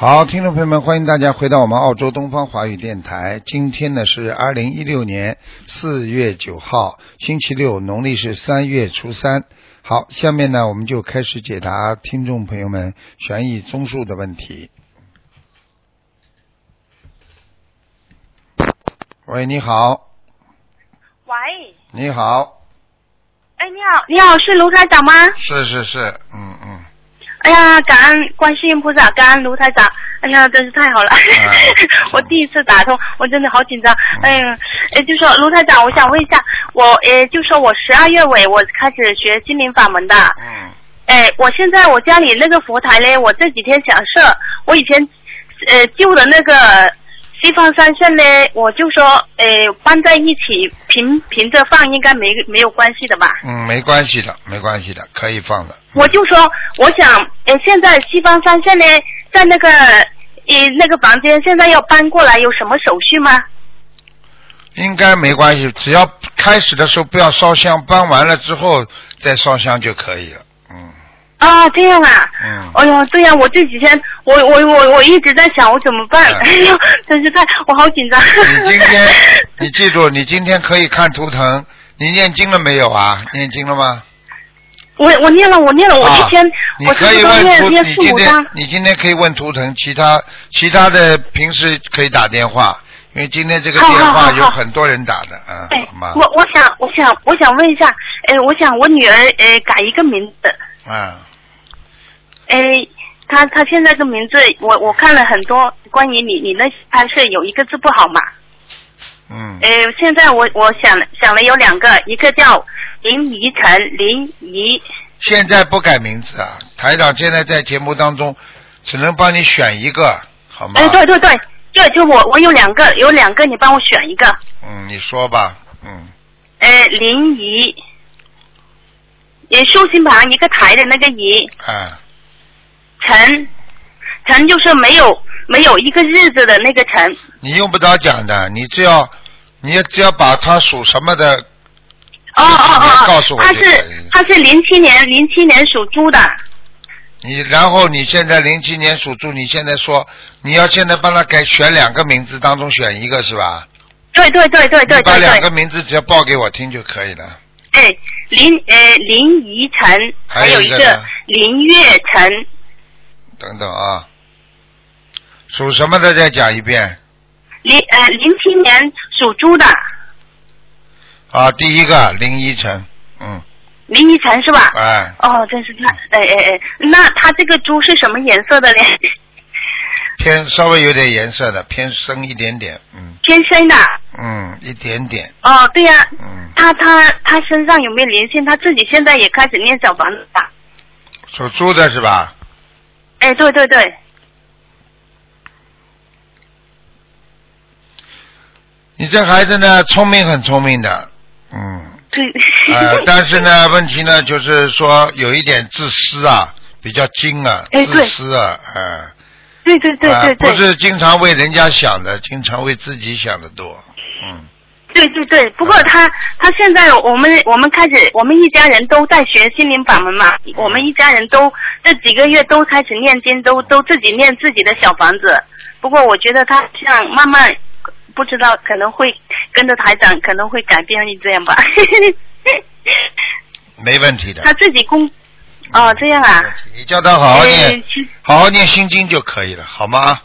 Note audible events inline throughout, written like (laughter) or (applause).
好，听众朋友们，欢迎大家回到我们澳洲东方华语电台。今天呢是二零一六年四月九号，星期六，农历是三月初三。好，下面呢我们就开始解答听众朋友们悬疑综述的问题。喂，你好，喂，你好，哎，你好，你好，是卢台长吗？是是是，嗯嗯，哎呀，感恩观世音菩萨，感恩卢台长，哎呀，真是太好了！(laughs) 我第一次打通，我真的好紧张。哎呀，哎，就说卢台长，我想问一下，我呃，就说我十二月尾我开始学心灵法门的，嗯，哎，我现在我家里那个佛台呢，我这几天想设，我以前呃旧的那个西方三圣呢，我就说呃搬在一起平平着放，应该没没有关系的吧？嗯，没关系的，没关系的，可以放的。我就说，我想，呃，现在西方三圣呢，在那个呃那个房间，现在要搬过来，有什么手续吗？应该没关系，只要开始的时候不要烧香，搬完了之后再烧香就可以了。嗯啊，这样啊。嗯，哎呦，对呀、我这几天，我我我我一直在想我怎么办，嗯 (laughs) 哎呦，真是太，我好紧张。你今天 (laughs) 你记住，你今天可以看图腾。你念经了没有啊？念经了吗？我我念了，我念了，我一天、啊、你可以问图，念念你今天四五章。你今天可以问图腾，其他其他的平时可以打电话，因为今天这个电话有很多人打的，啊，哎好吗？我我想我想我想问一下，呃，我想我女儿呃改一个名字，嗯，哎，他他现在的名字，我我看了很多关于你你那拍摄有一个字不好嘛，嗯，哎，现在我我想了想了有两个，一个叫林怡晨，林怡，现在不改名字啊，台长现在在节目当中只能帮你选一个，好吗？哎，对对对，对就我我有两个，有两个你帮我选一个，嗯，你说吧，嗯，哎，林怡，也竖心旁一个台的那个怡，哎，陈，陈就是没有没有一个日子的那个陈，你用不着讲的，你只要你只要把它属什么的，哦哦哦告诉我，他是他是零七年零七年属猪的，你然后你现在零七年属猪，你现在说你要现在帮他改选两个名字当中选一个是吧？对对对对对你把两个名字只要报给我听就可以了。哎，林呃林怡晨，还还有一个有一个林月晨，等等啊，属什么的再讲一遍零呃零七年属猪的啊。第一个林依晨，嗯，林依晨是吧？哎，哦，真是他哎哎哎，那他这个猪是什么颜色的呢？偏稍微有点颜色的，偏深一点点，嗯偏深的。嗯，一点点，哦，对呀、嗯，他他他身上有没有灵性？他自己现在也开始念小房子了。属猪的是吧？哎，对对对，你这孩子呢，聪明很聪明的，嗯，对。呃，(laughs) 但是呢，问题呢，就是说有一点自私啊，比较精啊，自私啊，呃，对对对啊对对，不是经常为人家想的，经常为自己想的多，嗯，对对对。不过他他现在我们我们开始我们一家人都在学心灵法门嘛，我们一家人都这几个月都开始念经，都都自己念自己的小房子。不过我觉得他像慢慢不知道可能会跟着台长可能会改变这样吧。(laughs) (laughs) 没问题的。他自己工哦这样啊。你叫他好好念好好念心经就可以了，好吗？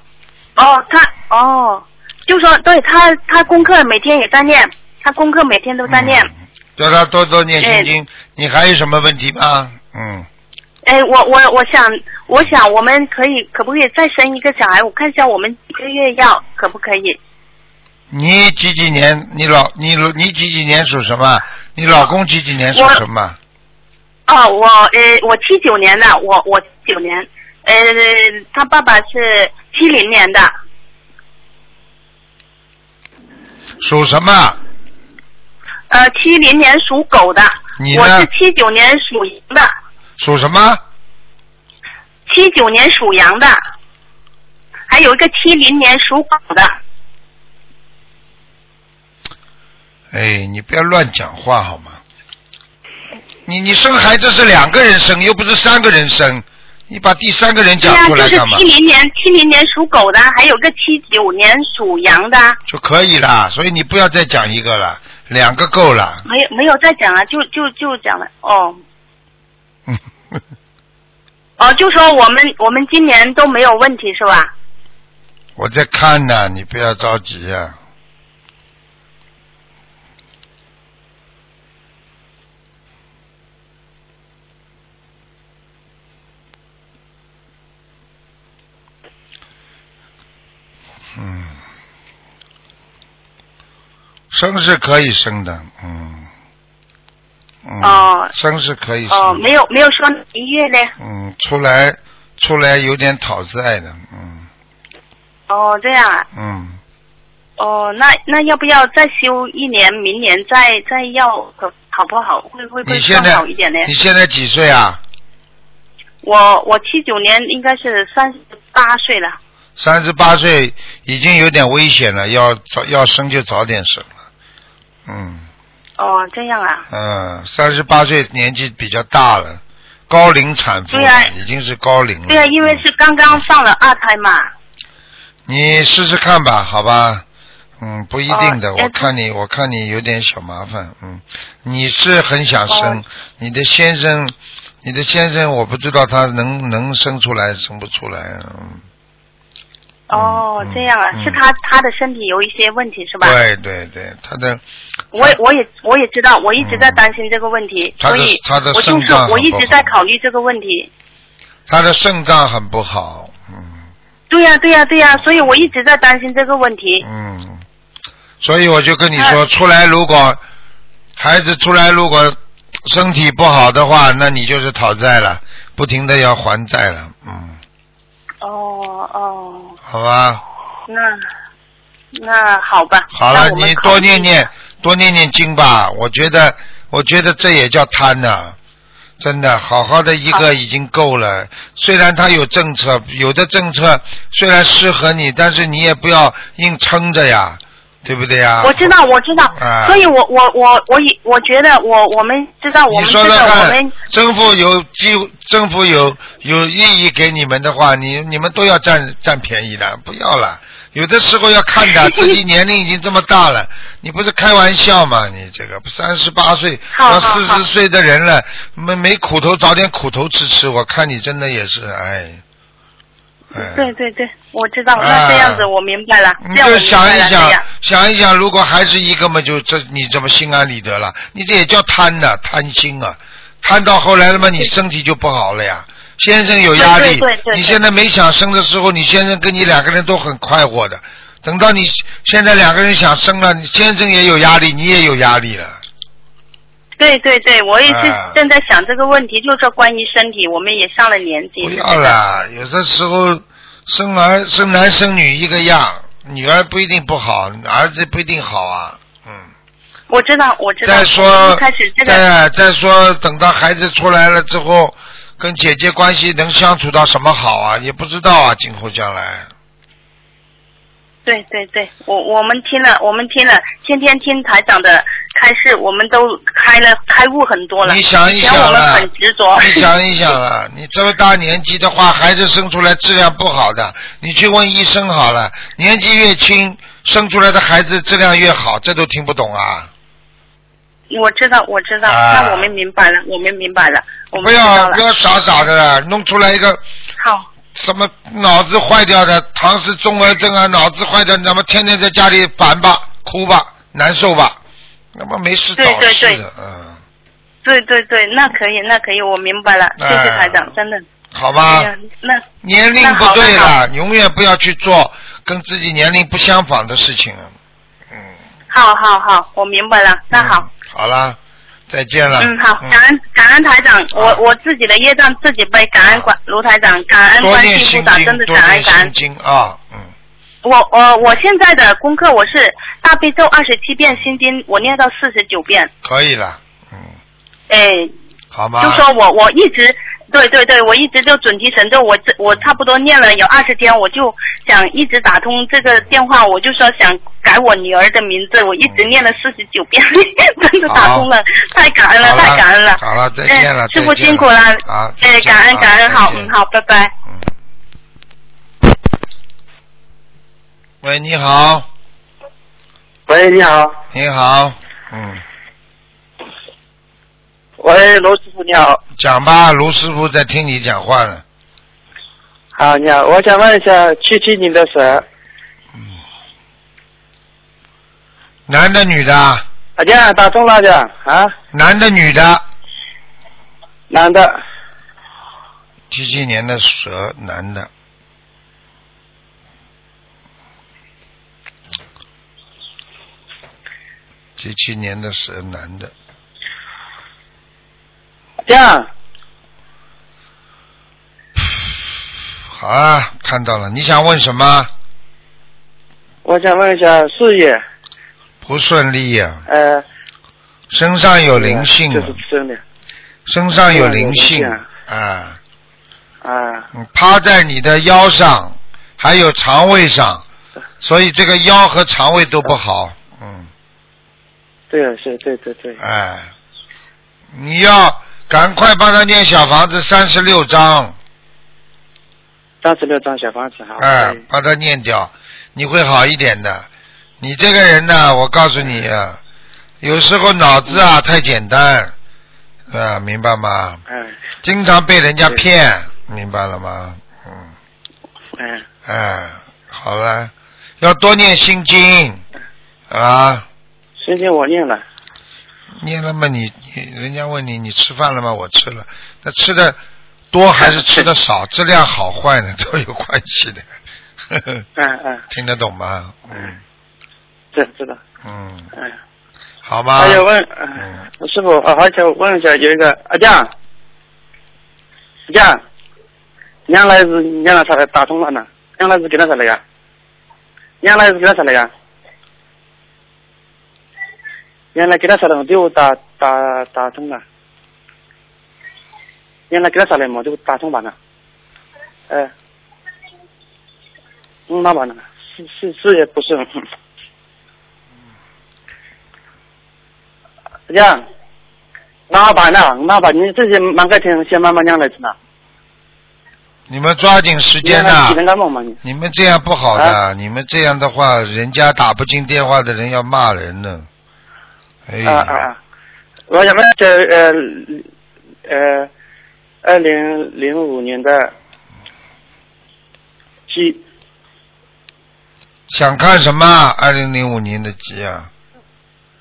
哦，他哦，就说对他他功课每天也在念，他功课每天都在念。嗯叫他多多念心经。你还有什么问题吗？嗯，哎，我我我想我想我们可以可不可以再生一个小孩？我看一下我们几个月要可不可以？你几几年？你老你你几几年属什么？你老公几几年属什么？哦，我呃我七九年的，我我九年，呃他爸爸是七零年的，属什么？呃七零年属狗的，你呢我是七九年属羊的，属什么？七九年属羊的，还有一个七零年属狗的。哎，你不要乱讲话好吗？你你生孩子是两个人生，又不是三个人生，你把第三个人讲出来干嘛七？零年七零年属狗的，还有个七九年属羊的，就可以了，所以你不要再讲一个了，两个够了。没有没有再讲了，就就就讲了哦。(laughs) 哦，就说我们我们今年都没有问题是吧？我在看呢，你不要着急啊。嗯，生是可以生的，嗯，嗯，哦生是可以生哦，没有没有说一月呢。嗯，出来出来有点讨债的，嗯哦，这样啊。嗯，哦，那那要不要再休一年，明年再再要可好不好？会会不会现在好一点呢？你现在几岁啊？我我七九年应该是三十八岁了。三十八岁已经有点危险了，要早要生就早点生了。嗯哦，这样啊。嗯，三十八岁年纪比较大了，高龄产妇了，对啊已经是高龄了。对啊，因为是刚刚上了二胎嘛。你试试看吧，好吧？嗯，不一定的，哦我看你，我看你有点小麻烦。嗯，你是很想生，哦你的先生，你的先生，我不知道他能能生出来，生不出来。嗯，哦嗯，这样啊，嗯是他他的身体有一些问题是吧？对对对，他的我也我也我也知道，我一直在担心这个问题，所以他的我就是肾脏我一直在考虑这个问题。他的肾脏很不好。嗯对呀、对呀、对呀、所以我一直在担心这个问题。嗯，所以我就跟你啊说，出来如果孩子出来如果身体不好的话，那你就是讨债了，不停的要还债了。嗯，哦哦，好吧。那那好吧。好了，你多念念，多念念经吧。我觉得，我觉得这也叫贪呐、真的，好好的一个已经够了。虽然他有政策，有的政策虽然适合你，但是你也不要硬撑着呀，对不对呀？我知道，我知道，啊所以我我我我以我觉得我我们知道，我们知道我们，政府有机，政府有有意义给你们的话，你你们都要占占便宜的，不要了。有的时候要看的，(laughs) 自己年龄已经这么大了，你不是开玩笑吗？你这个三十八岁要四十岁的人了，没没苦头找点苦头吃吃，我看你真的也是，哎，哎，对对对，我知道。啊那这样子我明白了，你就想一想，想一想，如果还是一个嘛，就这你怎么心安理得了？你这也叫贪呐、贪心啊！贪到后来了嘛，你身体就不好了呀。先生有压力，你现在没想生的时候，你先生跟你两个人都很快活的。等到你现在两个人想生了，你先生也有压力，你也有压力了。对对对，我也是啊正在想这个问题，就是说关于身体，我们也上了年纪。不要啦，有的时候生儿生男生女一个样，女儿不一定不好，儿子不一定好啊。嗯。我知道，我知道。再说一开始这个，再再说，等到孩子出来了之后，跟姐姐关系能相处到什么好啊？也不知道啊，今后将来。对对对，我我们听了，我们听了，天天听台长的开示，我们都开了开悟很多了。你想一想我们很执着。你想一想啊，(laughs) 你这么大年纪的话，孩子生出来质量不好的，你去问医生好了。年纪越轻，生出来的孩子质量越好，这都听不懂啊！我知道，我知道，啊那我们明白了，我们明白了，我不们不要不。要傻傻的了，弄出来一个好，什么脑子坏掉的唐氏综合症啊，脑子坏掉，那么天天在家里烦吧、哭吧、难受吧，那么没事找对对对事的，嗯，对对对，那可以，那可以，我明白了，谢谢哎台长，真的。好吧。哎？那年龄不对了，永远不要去做跟自己年龄不相仿的事情。啊。嗯，好好好，我明白了，那好。嗯，好啦，再见了。嗯，好，感恩感恩台长，我我自己的业障自己背，感恩管卢台长，感恩多观音菩萨，真，的感恩感恩心。经啊，嗯，我我我现在的功课我是大悲咒二十七遍，心经我念到四十九遍，可以了，嗯，哎，好吗？就说我我一直对对对，我一直就准提神咒，我这我差不多念了有二十天，我就想一直打通这个电话，我就说想改我女儿的名字，我一直念了四十九遍，真的打通了，太感恩了，太感恩了。好了，再见了，嗯，师傅辛苦了。好，哎，感恩啊感恩，好，嗯，好，拜拜。嗯。喂，你好，喂，你好。你好，嗯，喂，罗师傅你好。讲吧，卢师傅在听你讲话呢。好，你好，我想问一下，七七年的蛇，嗯男的女的？阿姐打中了的啊，男的女的？男的，七七年的蛇，男的。七七年的蛇，男的。这样。好啊，看到了。你想问什么？我想问一下事业，不顺利呀、呃，身上有灵性啊。就是真的身上有灵性啊，啊，嗯趴在你的腰上，还有肠胃上，所以这个腰和肠胃都不好。嗯，对啊是，对对对，哎，你要赶快帮他念小房子三十六章，三十六章小房子哈，哎对，把它念掉，你会好一点的。你这个人呢，我告诉你啊，有时候脑子啊太简单，啊，明白吗？嗯。经常被人家骗，明白了吗？嗯，哎，哎，好了，要多念心经啊，心经我念了，念了嘛你你 (laughs) 人家问你你吃饭了吗？我吃了，那吃的多还是吃的少，质量好坏呢都有关系的，(laughs) 嗯嗯，听得懂吗？嗯这知道，嗯，嗯，好吧？还有问，嗯呃师傅，呃，而且问一下，有一个阿酱，阿酱，原来是原来啥来打通了呢？原来是给他啥来呀？原来是给他啥来呀？原来给他啥了，就打打打通了。原来给他啥来嘛，就打通完了。哎，嗯，那完了，是是是也不是。这样，那完了，那吧，你这些忙个天，先慢慢讲来着呢。你们抓紧时间呐、你？们这样不好的，啊你们这样的话，人家打不进电话的人要骂人呢。哎！我想问这呃呃，二零零五年的鸡想看什么？二零零五年的鸡啊，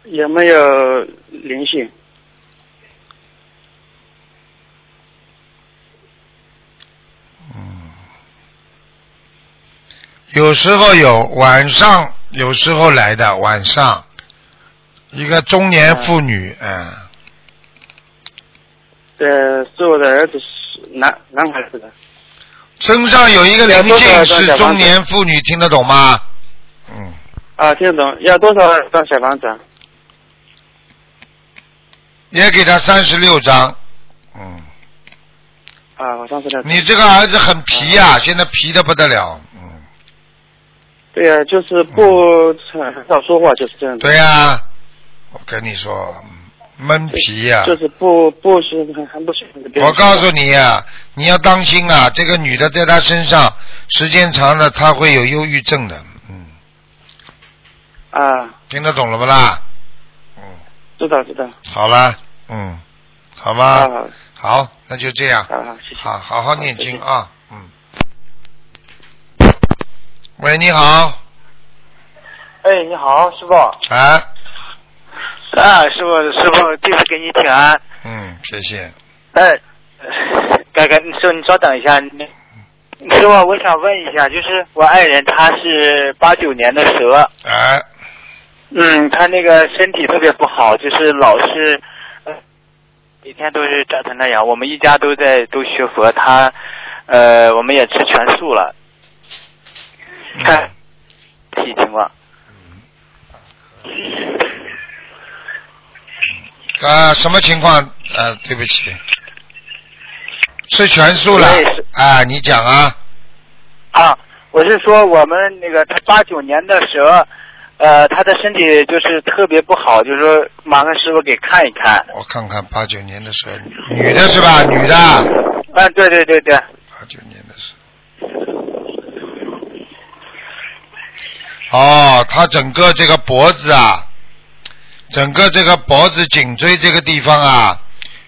有没有灵性？嗯，有时候有晚上，有时候来的晚上，一个中年妇女，嗯，呃，是我的儿子，是男男孩子的。身上有一个灵要多少性，是中年妇女，听得懂吗？嗯，啊，听得懂？要多少张小房子啊？也给他三十六张，嗯，啊，我上次的。你这个儿子很皮呀、现在皮的不得了，嗯，对呀、就是不很少说话，就是这样子。对呀、我跟你说，嗯闷皮呀、就是不不是很很不喜欢跟别人我告诉你呀、你要当心啊！这个女的在她身上时间长了，她会有忧郁症的。嗯，啊，听得懂了不啦？嗯，知道知道。好啦，嗯，好啊吗？好好，那就这样。好好，谢谢。好，好好念经啊。嗯。喂，你好，哎，你好，师傅。啊，(laughs) 啊，师傅，师傅，弟子给你请安。嗯，谢谢。哎，刚刚你说你稍等一下，你师傅，我想问一下，就是我爱人他是八九年的蛇，哎，嗯，他那个身体特别不好，就是老是，呃每天都是长成那样。我们一家都在都学佛，他，呃，我们也吃全素了，看嗯，体情况。啊，什么情况？呃，对不起，吃全素了。啊，你讲啊。啊，我是说我们那个他八九年的蛇，呃，他的身体就是特别不好，就是说麻烦师傅给看一看。我看看八九年的蛇，女的是吧？女的。啊，对对对对，八九年的蛇。哦，他整个这个脖子啊，整个这个脖子、颈椎这个地方啊，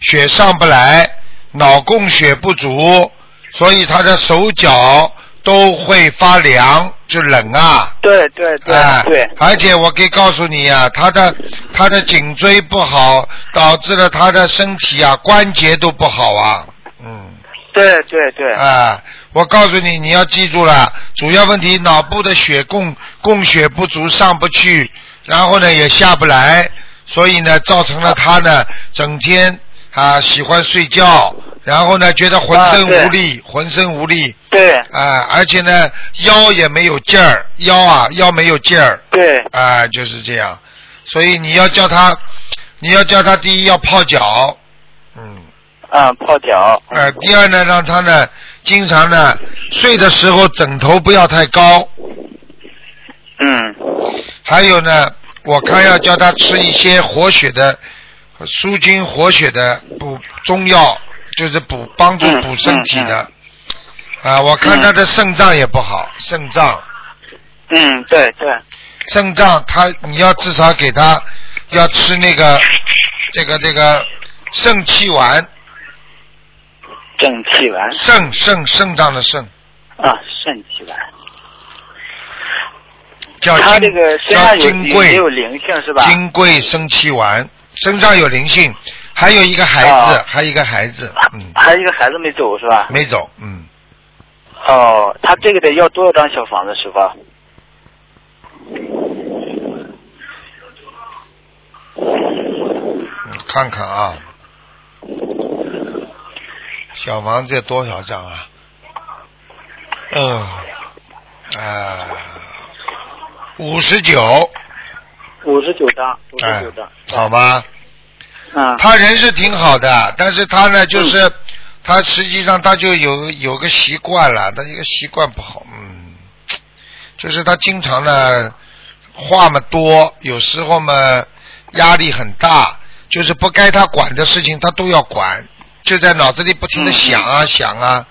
血上不来，脑供血不足，所以他的手脚都会发凉，就冷啊。对对对哎，对，而且我可以告诉你啊，他的他的颈椎不好，导致了他的身体啊关节都不好啊，嗯，对对对，啊，我告诉你，你要记住了，主要问题脑部的血供供血不足，上不去，然后呢也下不来，所以呢造成了他呢整天啊喜欢睡觉，然后呢觉得浑身无力，浑身无力。对啊，而且呢，腰也没有劲儿，腰啊腰没有劲儿，对啊，就是这样。所以你要叫他，你要叫他第一要泡脚，嗯，啊，泡脚。呃，第二呢，让他呢经常呢睡的时候枕头不要太高，嗯还有呢，我看要叫他吃一些活血的、舒筋活血的补中药，就是补帮助嗯补身体的。啊，我看他的肾脏也不好，肾脏。嗯，对对，肾脏他你要至少给他要吃那个这个这个肾气丸，正气丸肾肾肾脏的肾啊，肾气丸。叫他这个身叫上有金桂也有灵性是吧？金贵生气丸，身上有灵性，还有一个孩子，啊还有一个孩子，嗯，还有一个孩子没走是吧？没走，嗯，哦，他这个得要多少张小房子，师傅？嗯看看啊，小房子有多少张啊？嗯，啊，五十九，五十九张，五十哎九张。，好吗？啊。他人是挺好的，但是他呢，就是、他实际上他就有有个习惯了，他一个习惯不好，嗯，就是他经常呢话嘛多，有时候嘛压力很大，就是不该他管的事情他都要管，就在脑子里不停的想啊、想啊，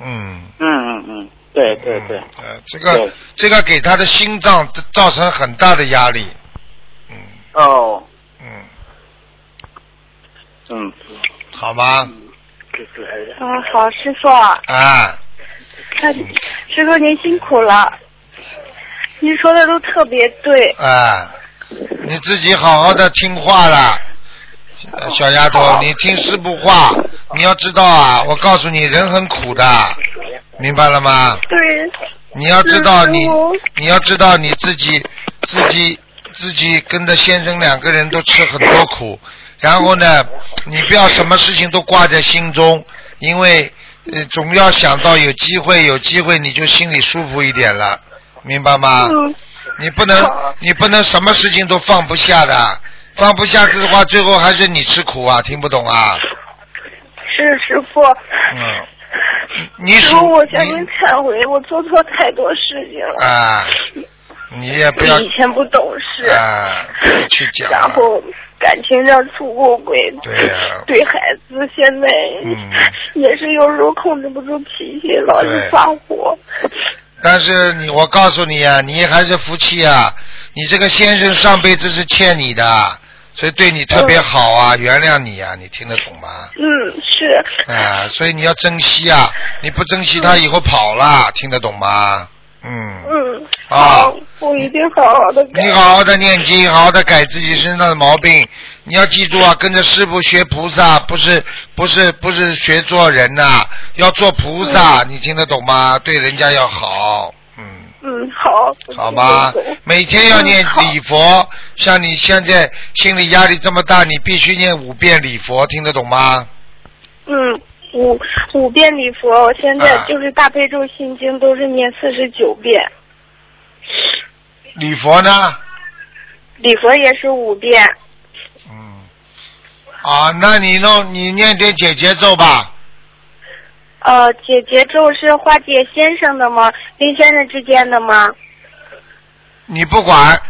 嗯。嗯嗯嗯，对对对，呃，这个这个给他的心脏造成很大的压力，嗯。哦，嗯，嗯，好吗？啊，好，师傅，啊，那师傅您辛苦了，您说的都特别对。啊，你自己好好的听话了，呃小丫头，你听师傅话，你要知道啊，我告诉你，人很苦的，明白了吗？对，你要知道你，你要知道你自己自己自己跟着先生两个人都吃很多苦，然后呢，你不要什么事情都挂在心中，因为呃总要想到有机会，有机会你就心里舒服一点了，明白吗？嗯，你不能你不能什么事情都放不下的，放不下的话，最后还是你吃苦啊，听不懂啊？是师傅。嗯，(laughs) 你说，我向你您忏悔，我做错太多事情了。啊，你也不要以前不懂事，啊，去讲。然后感情上出过轨，对呀对孩子现在嗯 (laughs) 也是有时候控制不住脾气，老是发火。但是你，我告诉你啊，你还是夫妻啊！你这个先生上辈子是欠你的，所以对你特别好啊，原谅你啊，你听得懂吗？嗯，是。啊，所以你要珍惜啊！你不珍惜他以后跑了，听得懂吗？嗯。嗯，啊好，我一定好好的改。你好好的念经，好好的改自己身上的毛病。你要记住啊，跟着师傅学菩萨，不是不是不是学做人呐、要做菩萨，你听得懂吗？对人家要好，嗯。嗯，好。好吗？每天要念礼佛，像你现在心理压力这么大，你必须念五遍礼佛，听得懂吗？嗯，五五遍礼佛，我现在啊就是大悲咒心经都是念四十九遍，礼佛呢？礼佛也是五遍。嗯。啊，那你弄你念点姐姐咒吧。呃，解结咒是化解先生的吗？跟先生之间的吗？你不管，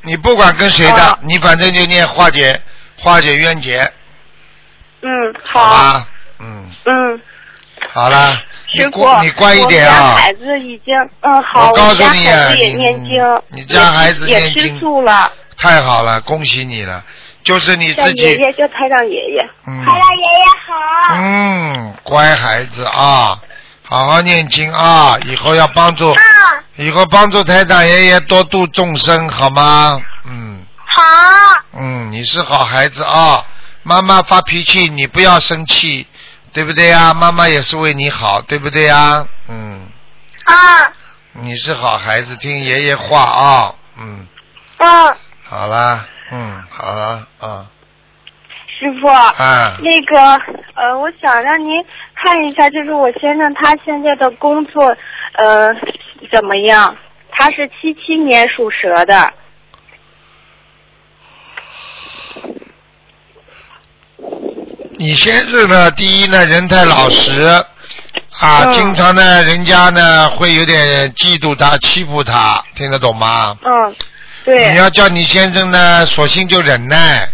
你不管跟谁的，哦你反正就念化解化解冤结，嗯，好吧？嗯，嗯，好了，你乖你乖一点啊我家！孩子已经，嗯，好，我告诉家你啊孩子也你念经，你家孩子也吃素了，太好了，恭喜你了，就是你自己，爷爷，叫台长爷爷。嗯台长爷爷好。嗯，乖孩子啊，好好念经啊，以后要帮助，以后帮助台长爷爷多度众生，好吗？嗯好。嗯，你是好孩子啊，妈妈发脾气你不要生气，对不对呀？妈妈也是为你好，对不对呀？嗯，啊你是好孩子，听爷爷话啊，嗯，啊，好啦，嗯，好了啊，师傅。啊，那个呃，我想让您看一下，就是我先生他现在的工作呃怎么样？他是七七年属蛇的。你先生呢，第一呢，人太老实啊，嗯经常呢，人家呢会有点嫉妒他、欺负他，听得懂吗？嗯，对。你要叫你先生呢，索性就忍耐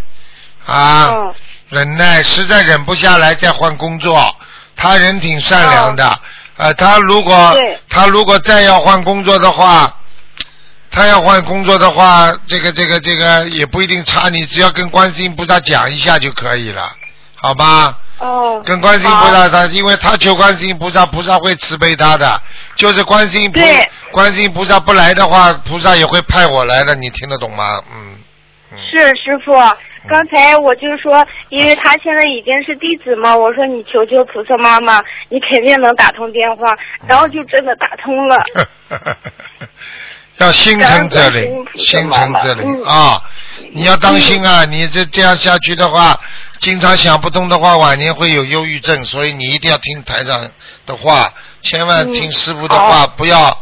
啊，嗯忍耐，实在忍不下来再换工作。他人挺善良的，呃，他如果他如果再要换工作的话，他要换工作的话，这个这个这个也不一定差，你只要跟观世音菩萨讲一下就可以了，好吧？哦。跟观世音菩萨他，因为他求观世音菩萨，菩萨会慈悲他的。就是观世音菩对观世音菩萨不来的话，菩萨也会派我来的，你听得懂吗？嗯。嗯是师傅，刚才我就说，因为他现在已经是弟子嘛，我说你求求菩萨妈妈，你肯定能打通电话，然后就真的打通了。(laughs) 要心诚则灵，心诚则灵啊！你要当心啊！你这这样下去的话，经常想不通的话，晚年会有忧郁症，所以你一定要听台长的话，千万听师傅的话，不要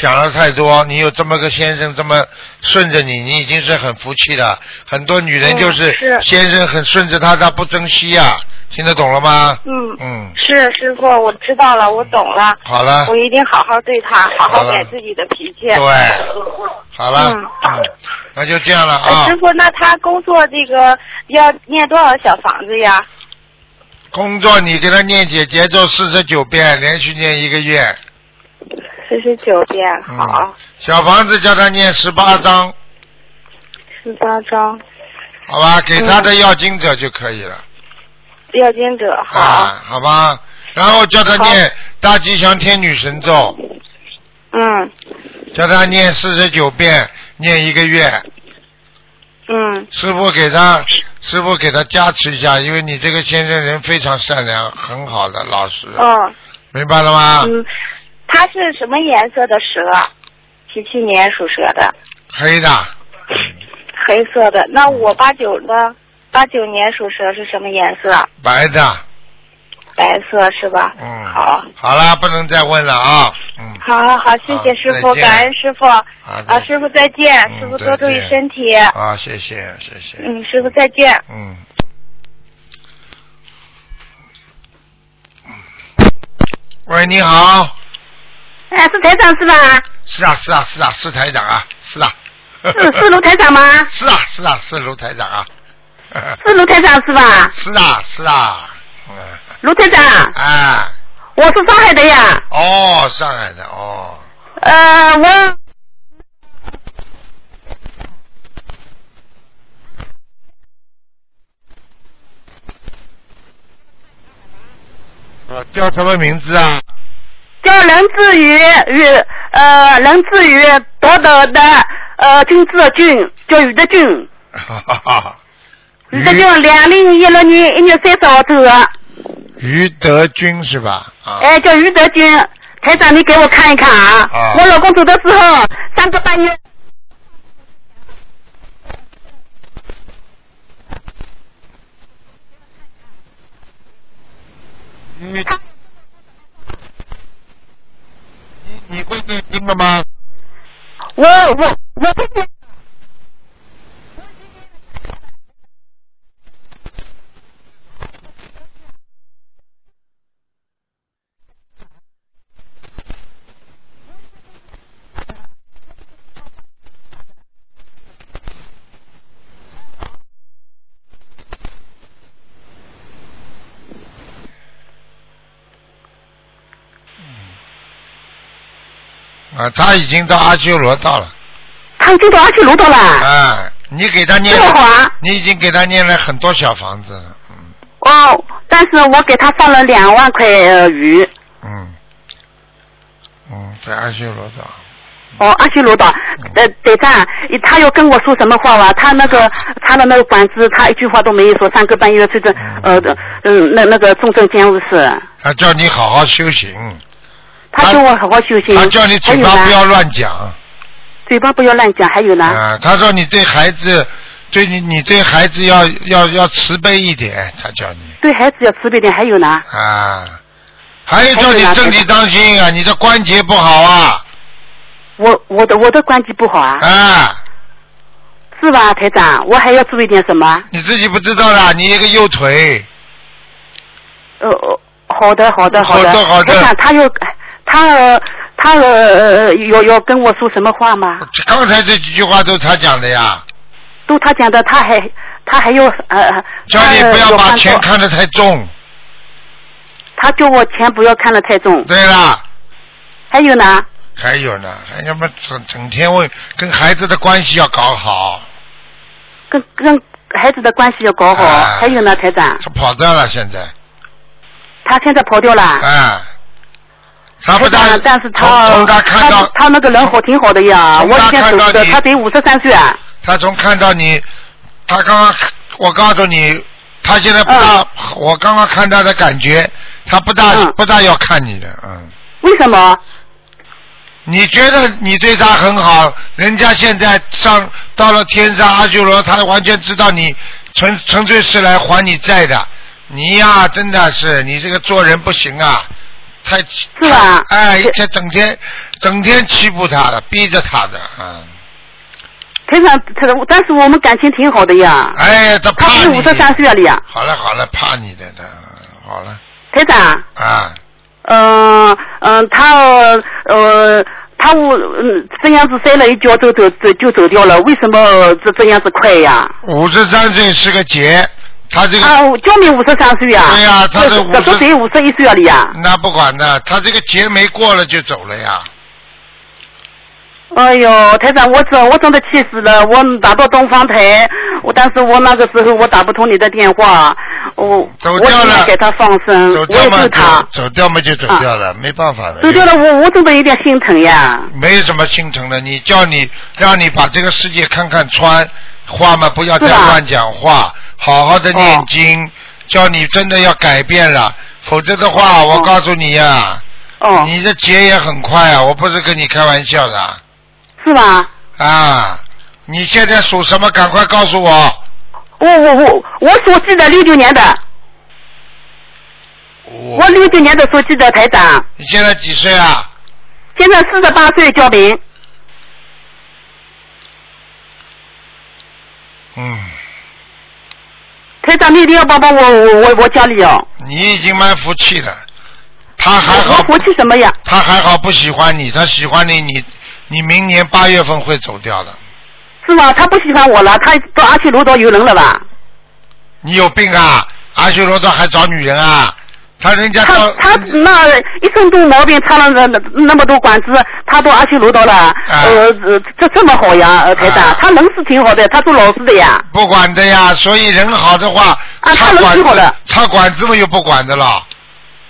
想的太多。你有这么个先生这么顺着你，你已经是很福气了。很多女人就是先生很顺着她，她不珍惜呀、听得懂了吗？嗯，嗯，是师傅，我知道了，我懂了。好了我一定好好对他，好好改自己的脾气。对，好了，嗯嗯，那就这样了呃啊。师傅，那他工作这个要念多少小房子呀？工作你给他念解节奏四十九遍，连续念一个月。四十九遍，嗯好，小房子叫他念十八章，十八章。好吧？给他的要经者就可以了。要经者，好，啊，好吧。然后叫他念大吉祥天女神咒，嗯叫他念四十九遍，念一个月。嗯，师傅给他，师傅给他加持一下，因为你这个先生人非常善良，很好的老师，嗯明白了吗？嗯，他是什么颜色的蛇？七七年属蛇的，黑的，黑色的。那我八九呢，八九年属蛇是什么颜色？白的，白色是吧？嗯。好，好了，不能再问了啊，嗯。好好好，谢谢师傅，感恩师傅。啊啊，师傅再见，嗯师傅多注意身体。啊，谢谢谢谢。嗯，师傅再见。嗯。喂，你好。哎，是台长是吧？是啊，是啊，是啊，是台长啊，是啊。是是卢台长吗？(laughs) 是啊，是啊，是卢台长啊。是卢台长是吧？(laughs) 是啊，是啊。嗯。卢台长，哎，我是上海的呀。哦，上海的哦。呃，我呃叫什么名字啊？叫任志宇，与呃任志宇，多德的呃君字君，叫于德军，哈哈哈。于德军，两零一六年一月三十号走的，于德军是吧？啊。哎，叫于德军。台长，你给我看一看啊！啊我老公走的时候，三个半月。你你会念经了吗？我我我不念啊，他已经到阿修罗道了。他已经到阿修罗道了。啊，你给他念这么好啊，你已经给他念了很多小房子了，嗯哦，但是我给他放了两万块呃鱼。嗯嗯，在阿修罗道。哦，阿修罗道，呃，队长，他要跟我说什么话哇？他那个他的那个管子，他一句话都没有说，三个半夜睡着，呃，嗯，那那个重症监护室，他叫你好好修行，他叫我好好修行。他叫你嘴巴不要乱讲。嘴巴不要乱讲，还有呢？啊，他说你对孩子，对你你对孩子要要要慈悲一点，他叫你对孩子要慈悲点，还有呢？啊，还有叫你身体当心啊，你的关节不好啊，我我的我的关节不好啊，啊，是吧，台长？我还要注意点什么？你自己不知道啦，你一个右腿，呃，呃好的，好的，好的。的好的台长，他有他呃他呃有有跟我说什么话吗？刚才这几句话都是他讲的呀，都他讲的，他还他还有呃，叫你不要把钱看得太重。他叫我钱不要看得太重。对啦，还有呢？还有呢，还要么整整天问跟孩子的关系要搞好，跟跟孩子的关系要搞好。啊还有呢，台长，他跑掉了现在，他现在跑掉了。啊，他不但，但是他从他看到他那个人好挺好的呀，我以前看到的，他得五十三岁啊。他从看到你，他刚刚我告诉你，他现在不大，我刚刚看他的感觉，他不大、嗯不大要看你的，嗯。为什么？你觉得你对他很好，人家现在上到了天上阿修罗，他完全知道你纯纯粹是来还你债的。你呀，真的是你这个做人不行啊，太是吧哎，这整天整天欺负他的，逼着他的，嗯。台长，台长，但是我们感情挺好的呀。哎呀，他他怕你。不是五十三岁了呀，好了好了，怕你的，他好了台长。啊，嗯嗯，他呃，他我嗯这样子摔了一跤，就走走就走掉了，为什么这这样子快呀？五十三岁是个劫，他这个、啊，我叫你五十三岁呀？对呀他是这50这都得五十一岁了呀。那不管的，他这个节没过了就走了呀。哎呦，台长，我真我真的气死了！我打到东方台，我但是我那个时候我打不通你的电话，我我走掉了今天给他放生，走掉嘛救他就，走掉嘛就走掉了，没办法的。走掉了，我我真的有点心疼呀。没什么心疼的，你叫你让你把这个世界看看穿，话嘛不要再乱讲话，好好的念经，叫你真的要改变了，否则的话，我告诉你呀、哦，你的劫也很快啊，我不是跟你开玩笑的是吧？啊！你现在属什么？赶快告诉我。我我我我属鸡的，六九年的，我我六九年的属鸡的台长，你现在几岁啊？现在四十八岁，交兵。嗯，台长，你一定要帮帮我，我我我家里哦。你已经蛮服气了。他还我好，服气什么呀？他还好不喜欢你，他喜欢你，你你明年八月份会走掉的。是吗？他不喜欢我了，他到阿修罗道有人了吧？你有病啊！阿修罗道还找女人啊？他人家他他那一身多毛病，插了那那那么多管子，他都阿修罗道了，呃呃，这这么好呀，呃台长啊，他人是挺好的，他做老师的呀，不管的呀，所以人好的话，啊他能插管子挺好的。插管子嘛又不管的了。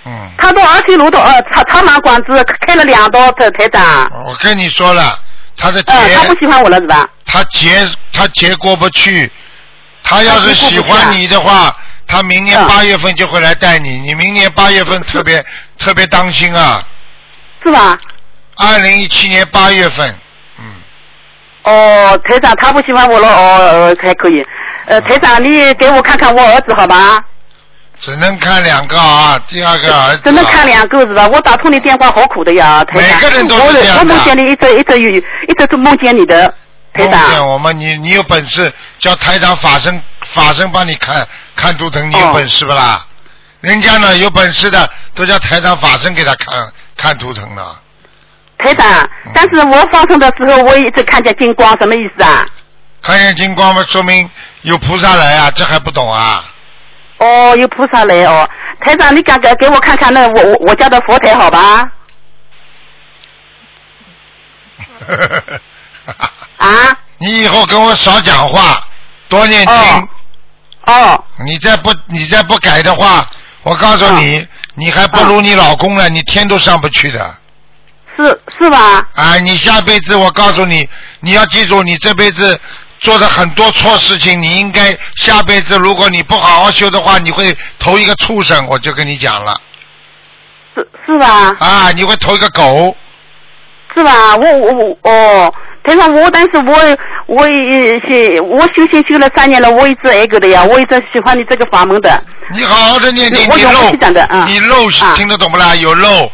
嗯，他到阿修罗道，呃，插插满管子，开了两刀，台台长，我跟你说了，他的他不喜欢我了是吧？他结他结过不去，他要是喜欢你的话，他明年嗯八月份就会来带你。你明年八月份特别特别当心啊！是吧？二零一七年八月份，嗯，哦，台长，他不喜欢我了，哦，呃，还可以。呃，台长，你给我看看我儿子好吗？只能看两个啊。第二个儿子、啊，只能看两个是吧？我打通你电话好苦的呀，台长。每个人都是这样的我梦见你一直一直有一直都梦见你的，台梦见长。我们，你你有本事叫台长法身法身帮你看看图腾，你有哦本事不啦？人家呢有本事的都叫台长法身给他看看图腾呢。台长，嗯但是我放生的时候，我一直看见金光，什么意思啊？看见金光嘛，说明有菩萨来啊，这还不懂啊？哦，有菩萨来哦。台长，你赶给给我看看那我我我家的佛台好吧？(laughs) 啊？你以后跟我少讲话，多念经。哦哦你再不你再不改的话，我告诉你，你还不如你老公呢，你天都上不去的。是是吧？啊，你下辈子我告诉你，你要记住，你这辈子做的很多错事情，你应该下辈子如果你不好好修的话，你会投一个畜生，我就跟你讲了。是是吧？啊，你会投一个狗。是吧？我我我哦，台长，我但是我我也是我修行修了三年了，我一直爱个的呀，我一直喜欢你这个法门的。你好好的念经，我有你漏你漏是啊听得懂不啦？有漏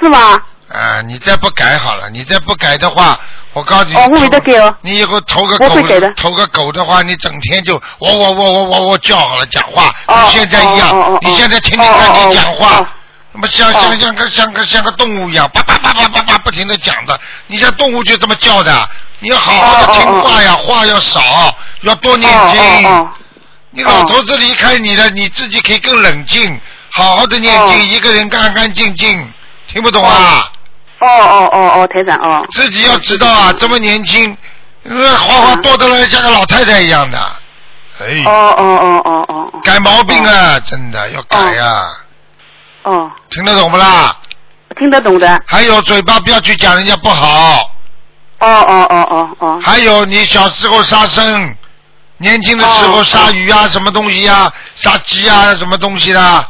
是吗？啊，你再不改好了，你再不改的话，我告诉你，哦我会的改哦你以后投个狗投个狗的话，你整天就我我我我我我叫好了讲话，哦跟现在一样，你现在听听看你讲话。哦那么像像像个像个像个动物一样，叭叭叭叭叭叭不停的讲的，你像动物就这么叫的，你要好好的听话呀，话要少，要多念经。你老头子离开你了，你自己可以更冷静，好好的念经，哦。一个人干干净净，听不懂啊？哦哦哦哦，台长哦。自己要知道啊，这么年轻，呃话话多的来像个老太太一样的，哎，哦哦哦哦哦。哦改毛病啊，真的要改呀、哦，听得懂不啦？听得懂的。还有嘴巴不要去讲人家不好，哦哦哦哦哦。还有你小时候杀生，年轻的时候哦杀鱼啊，什么东西啊，杀鸡啊，什么东西的，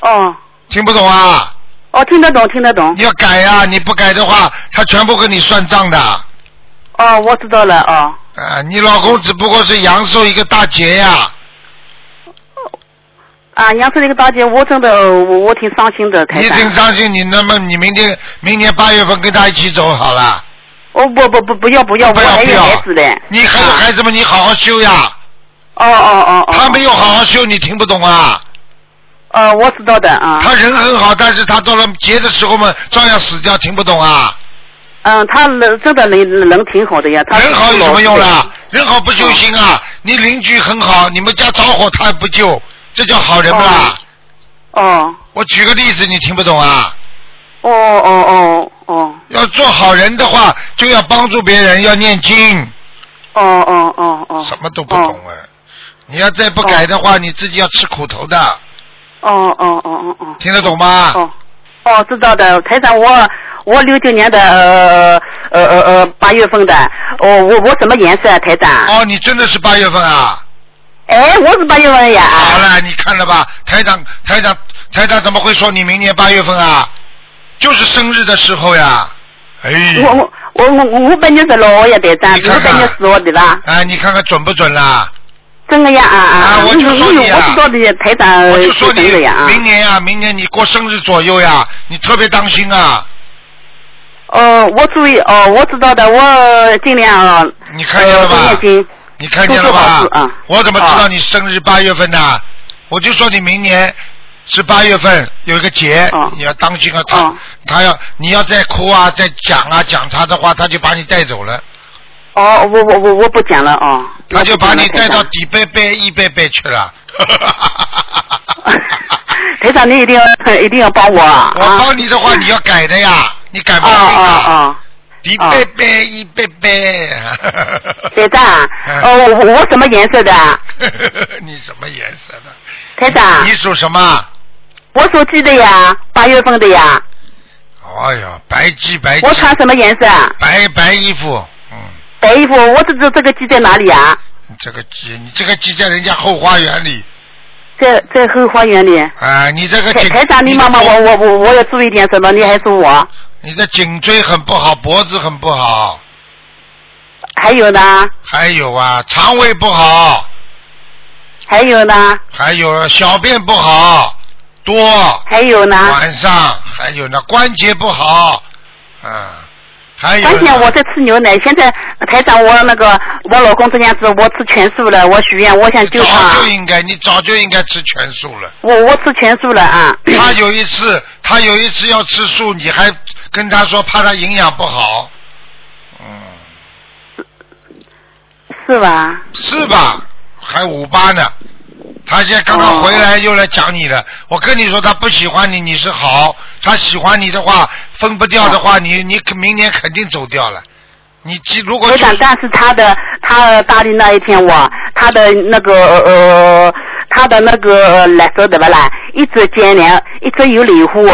哦听不懂啊？哦，听得懂，听得懂你。要改呀、你不改的话，他全部跟你算账的。哦，我知道了哦。啊，你老公只不过是阳寿一个大劫呀、啊，杨氏那个大姐，我真的我我挺伤心的，台你长。挺伤心，你那么你明天明年八月份跟他一起走好了。哦不不不不要不要，不我还有要不要孩子嘞。你还有孩子们，你好好修呀。哦哦哦哦。他没有好好修，你听不懂啊？呃，我知道的啊。他人很好，但是他到了劫的时候嘛，照样死掉，听不懂啊？嗯，他人真的人人挺好的呀，他人好有什么用啦？啦？人好不修心啊！你邻居很好，你们家着火他还不救，这叫好人不啦？哦我举个例子，你听不懂啊？哦哦哦哦要做好人的话，就要帮助别人，要念经，哦哦哦哦。什么都不懂啊！你要再不改的话，你自己要吃苦头的，哦哦哦哦哦。听得懂吗？哦哦，知道的，台长，我我六九年的呃呃呃呃八月份的，哦我我什么颜色啊，台长？哦，你真的是八月份啊？哎，我是八月份呀。好了，你看了吧？台长，台长，台长怎么会说你明年八月份啊？就是生日的时候呀。哎。我我我我我本年是老呀，台长，我本年是我对吧？哎，你看看准不准啦？真的呀啊啊！啊我就说你呀我知道的，台长我就说你。明年呀，明年你过生日左右呀，你特别当心啊！哦，我注意哦，我知道的，我尽量啊。你看见了吧你看见了吧啊？我怎么知道你生日八月份呢？我就说你明年是八月份有一个节，哦你要当心啊！他哦他要你要再哭啊，再讲啊讲他的话，他就把你带走了，哦，我我我我不讲了哦。他就把你带到底贝贝、一贝贝去了。(laughs) 台长，你一定要一定要帮我啊！我帮你的话，你要改的呀，你改毛啊啊病啊！啊！一贝贝一贝贝。台长，嗯 (laughs) 哦，我我什么颜色的？(laughs) 你什么颜色的？台长你，属什么？我属鸡的呀，八月份的呀。哎呀，白鸡白鸡。我穿什么颜色？白白衣服，嗯，白衣服。我知道这个鸡在哪里啊？这个鸡，你这个鸡在人家后花园里，在在后花园里。啊，你这个颈，台台长，你妈妈，我我我我要注意点什么？你还说我？你的颈椎很不好，脖子很不好，还有呢？还有啊，肠胃不好，还有呢？还有小便不好，多，还有呢？晚上还有呢，关节不好，啊，还有。关键我在吃牛奶，现在台长我那个我老公这样子，我吃全素了，我许愿，我想救早他就，应该，你早就应该吃全素了。我我吃全素了啊。他有一次，他有一次要吃素，你还跟他说怕他营养不好，嗯，是吧？是吧？还五八呢，他现在刚刚回来又来讲你了。我跟你说，他不喜欢你，你是好；他喜欢你的话，分不掉的话，你你明年肯定走掉了。你记如果我想，但是他的他大的那一天我他的那个呃他的那个来说的不啦，一直接连，一直有礼户，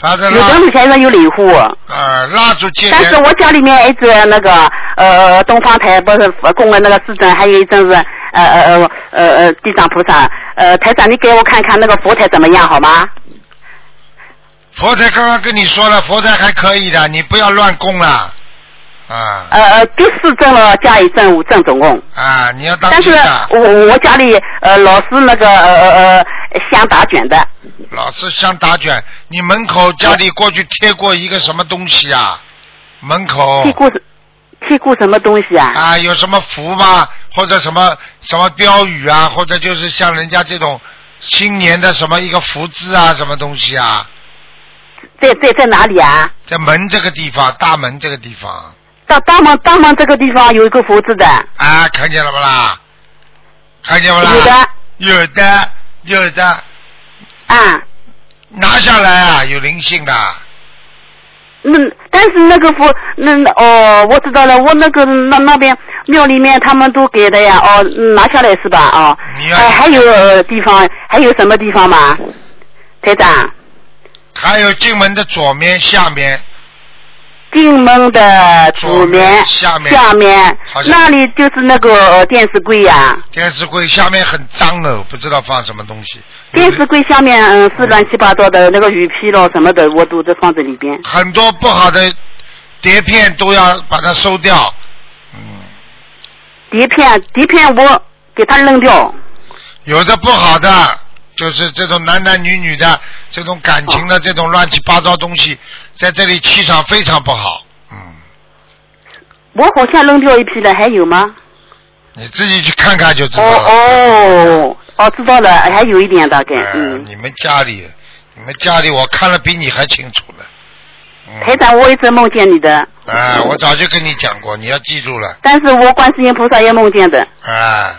他的有的路先生有礼户。呃蜡烛接但是我家里面一直那个呃东方台不是供了那个四尊，还有一阵是呃呃呃呃呃地藏菩萨，呃台长你给我看看那个佛台怎么样好吗？佛台刚刚跟你说了，佛台还可以的，你不要乱供了。啊。呃呃，第四正了加一正五正总共。啊，你要当但是。我我家里呃老是那个呃呃呃香打卷的，老是香打卷，你门口家里过去贴过一个什么东西啊？门口贴过是贴过什么东西啊？啊，有什么符吧？或者什么什么标语啊？或者就是像人家这种新年的什么一个福字啊，什么东西啊？在在在哪里啊？在门这个地方，大门这个地方大大门大门这个地方有一个福字的，啊，看见了不啦？看见不啦？有的有的，有的，啊。拿下来啊，有灵性的。那但是那个佛，那哦，我知道了，我那个那那边庙里面他们都给的呀，哦，拿下来是吧？哦，还还有呃地方，还有什么地方吗？台长，还有进门的左面、下面，进门的左面下面下面那里就是那个呃电视柜呀、电视柜下面很脏哦，不知道放什么东西。电视柜下面嗯是乱七八糟的那个鱼皮咯什么的，我都在放在里边。很多不好的碟片都要把它收掉。嗯，碟片碟片我给它扔掉。有的不好的，就是这种男男女女的这种感情的这种乱七八糟东西，在这里气场非常不好。嗯，我好像扔掉一批了，还有吗？你自己去看看就知哦道了。哦哦，知道了，还有一点大概，哎嗯。你们家里，你们家里我看了比你还清楚了。嗯台长，我一直梦见你的，哎，我早就跟你讲过，你要记住了。但是我观世音菩萨也梦见的。哎，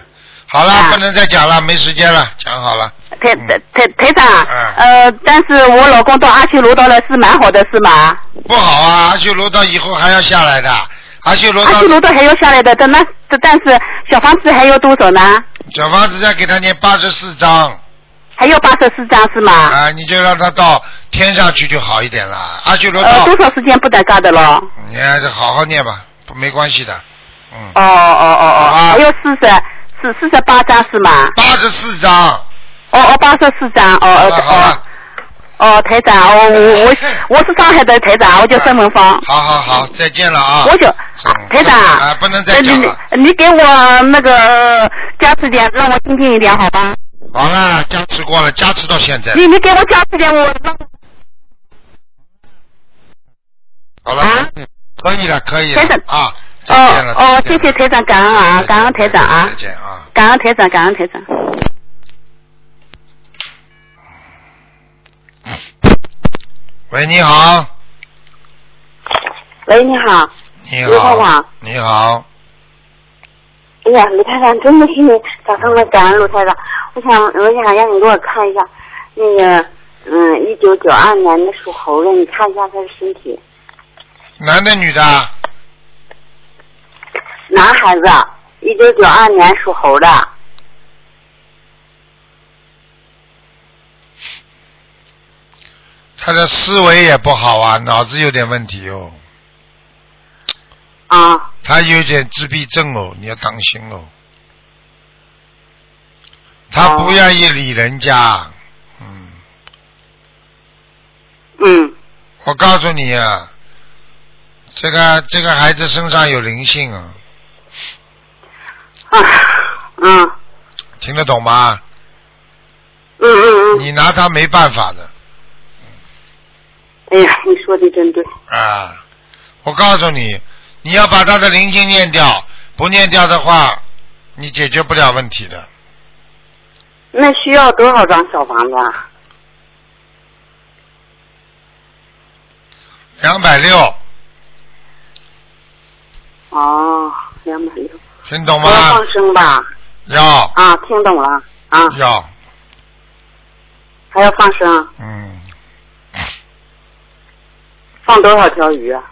好了，啊不能再讲了，没时间了，讲好了。台嗯台台台长，嗯呃，但是我老公到阿修罗道了，是蛮好的，是吗？不好啊，阿修罗道以后还要下来的，阿修罗道阿修罗道还要下来的，但那但是小房子还要多少呢？小房子再给他念八十四章还有八十四张是吗？啊，你就让他到天上去就好一点了。阿修罗呃，道，多少时间不得嘎的了？你还是好好念吧，不没关系的。嗯，哦哦哦哦，好吧还有四十四四十八张是吗？八十四张，哦哦，八十四张，哦哦好了。，哦，台长，哦我我我是上海的台长，我叫盛文芳。好好好，再见了啊。我就嗯台长，啊，不能再讲了。你你给我那个呃加持点，让我听听一点，好吧？好了，加持过了，加持到现在。你你给我加持点，我让好了啊，可以了，可以了啊，再见了。哦哦，谢谢台长，感恩啊，感恩台长啊再，见啊。感恩台长，感恩台长。喂，你好，喂，你好。你好，你好，哎呀，卢台长，真的是你打通了，感恩卢台长。我想，我想让你给我看一下那个，嗯，一九九二年的属猴的，你看一下他的身体。男的女的？男孩子，一九九二年属猴的。他的思维也不好啊，脑子有点问题哦，啊，他有点自闭症哦，你要当心哦。他哦不愿意理人家，嗯，嗯，我告诉你啊，这个这个孩子身上有灵性啊，啊，(laughs) 嗯，听得懂吗？嗯嗯嗯，你拿他没办法的哎呀，你说的真对。啊！我告诉你，你要把他的灵性念掉，不念掉的话，你解决不了问题的。那需要多少张小房子啊？两百六，哦，两百六。听懂我要吗放？生吧？要啊，听懂了。啊，要，还要放生，嗯，放多少条鱼啊？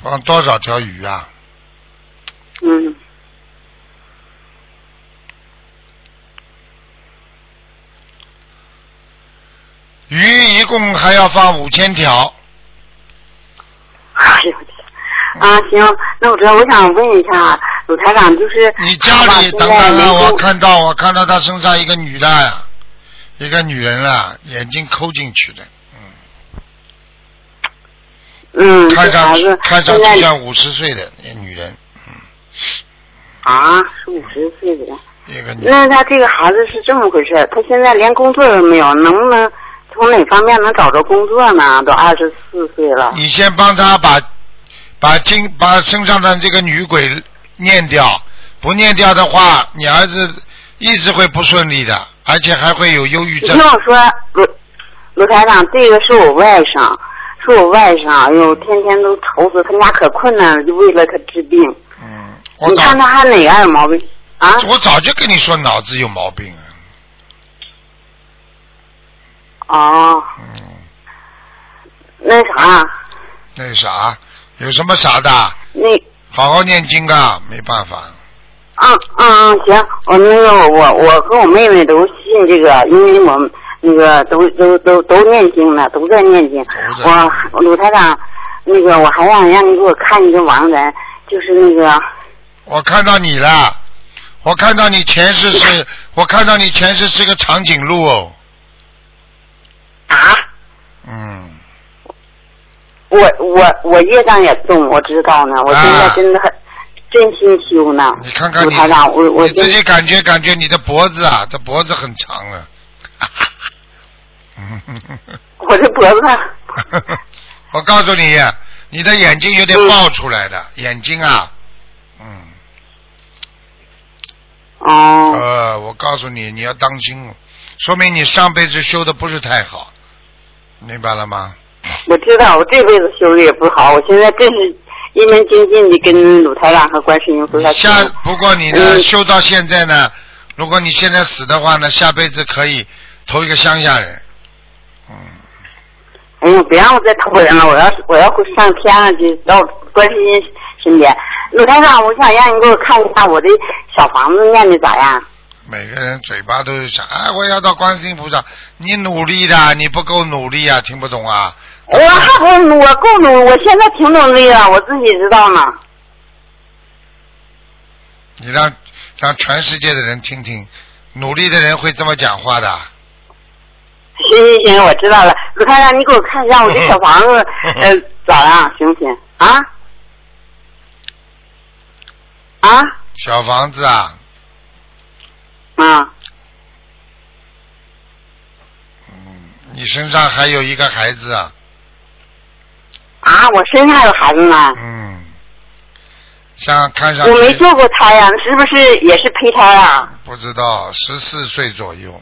放多少条鱼啊？嗯，鱼一共还要放五千条，哎呦我天！啊，行，那我知道，我想问一下鲁台长，就是你家里等等啊，我看到我看到他身上一个女的呀，一个女人啊，眼睛抠进去的，嗯，看上去看上去像五十岁的女人，啊是五十岁的人。一个女那他这个孩子是这么回事，他现在连工作都没有，能不能从哪方面能找着工作呢？都二十四岁了。你先帮他把把经把身上的这个女鬼念掉，不念掉的话，你儿子一直会不顺利的，而且还会有忧郁症听。我说，卢卢台长，这个是我外甥，是我外甥，哎呦，天天都愁死，他们家可困难了，就为了他治病。嗯，我你看他还哪样有毛病啊？我早就跟你说脑子有毛病了。哦，嗯，那啥，那啥，有什么啥的？那好好念经啊，没办法。嗯嗯嗯，行，我那个我我和我妹妹都信这个，因为我们那个都都都都念经了，都在念经。我鲁台长，那个我还想让你给我看一个亡人，就是那个我看到你了，我看到你前世是，(laughs) 我看到你前世是个长颈鹿哦。啊，嗯，我我我业障也重，我知道呢，我现在啊。真的很、真心修呢。你看看你，台长，我我真你自己感觉感觉你的脖子啊，这脖子很长啊。嗯 (laughs) 我的脖子 (laughs) 我告诉你，你的眼睛有点爆出来的，眼睛啊，嗯，哦。呃，我告诉你，你要当心，说明你上辈子修的不是太好，明白了吗？我知道，我这辈子修的也不好，我现在真是一门精进的跟鲁台长和观世音菩萨求。下不过你呢，嗯修到现在呢，如果你现在死的话呢，下辈子可以投一个乡下人。嗯，哎呀，别让我再投人了，我要我要上天上去到观世音身边。鲁台长，我想让你给我看一下我的小房子念的咋样？每个人嘴巴都是想，啊，我要到观世音菩萨，你努力的，你不够努力啊，听不懂啊？我还不努，我够努，我现在挺努力的，我自己知道呢。你让让全世界的人听听，努力的人会这么讲话的。行行行，我知道了。鲁太太，你给我看一下我这小房子，(laughs) 呃，咋样？行不行？啊？啊？小房子啊，啊？你身上还有一个孩子啊，啊？我身上有孩子呢？嗯，像看上去我没做过胎呀、是不是也是胚胎啊？不知道十四岁左右，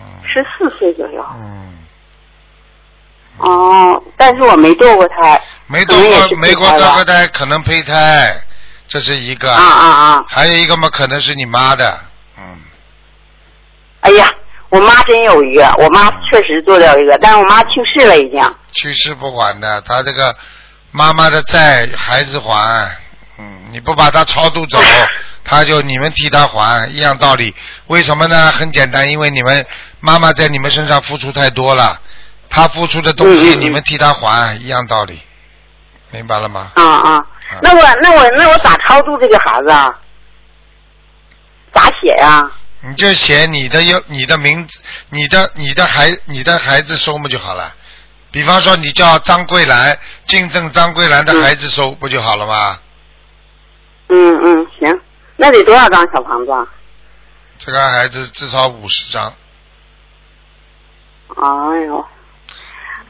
嗯十四岁左右。嗯，哦，但是我没堕过胎。没多可能也是过没过胚胎吧这个胎，可能胚胎，这是一个，啊啊啊！还有一个嘛，可能是你妈的，嗯，哎呀，我妈真有一个，我妈确实做掉一个，但是我妈去世了已经。去世不管的，她这个妈妈的债孩子还，嗯，你不把她超度走，(laughs) 他就你们替他还，一样道理。为什么呢？很简单，因为你们妈妈在你们身上付出太多了，他付出的东西你们替他还，一样道理，明白了吗？啊啊，那我那我那我咋超度这个孩子啊？咋写呀、你就写你的有你的名字，你的你的孩你的孩子收不就好了。比方说你叫张桂兰，竞争张桂兰的孩子收、不就好了吗？嗯嗯，行，那得多少张小房子啊？这个孩子至少五十张。哎呦，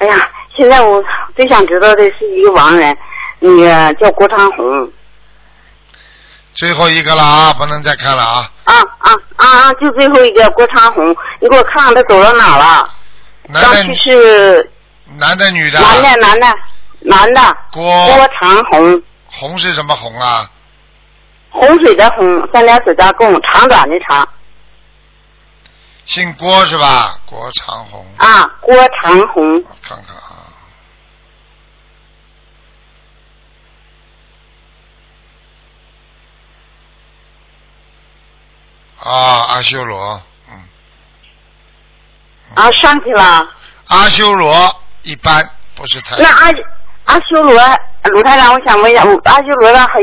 哎呀，现在我最想知道的是一个亡人，那个叫郭长红。最后一个了啊，不能再看了啊！啊啊啊啊！就最后一个郭长红，你给我看看他走到哪了？男刚去的世，男的女的？男的男的男的，郭郭长红，红是什么红啊？洪水的洪，三点水加贡，长短的长姓郭是吧？郭长红。啊，郭长红。我看看啊。啊，阿修罗，嗯，啊，上去了。阿修罗一般不是太。那阿阿修罗，卢太长，我想问一下，阿修罗他还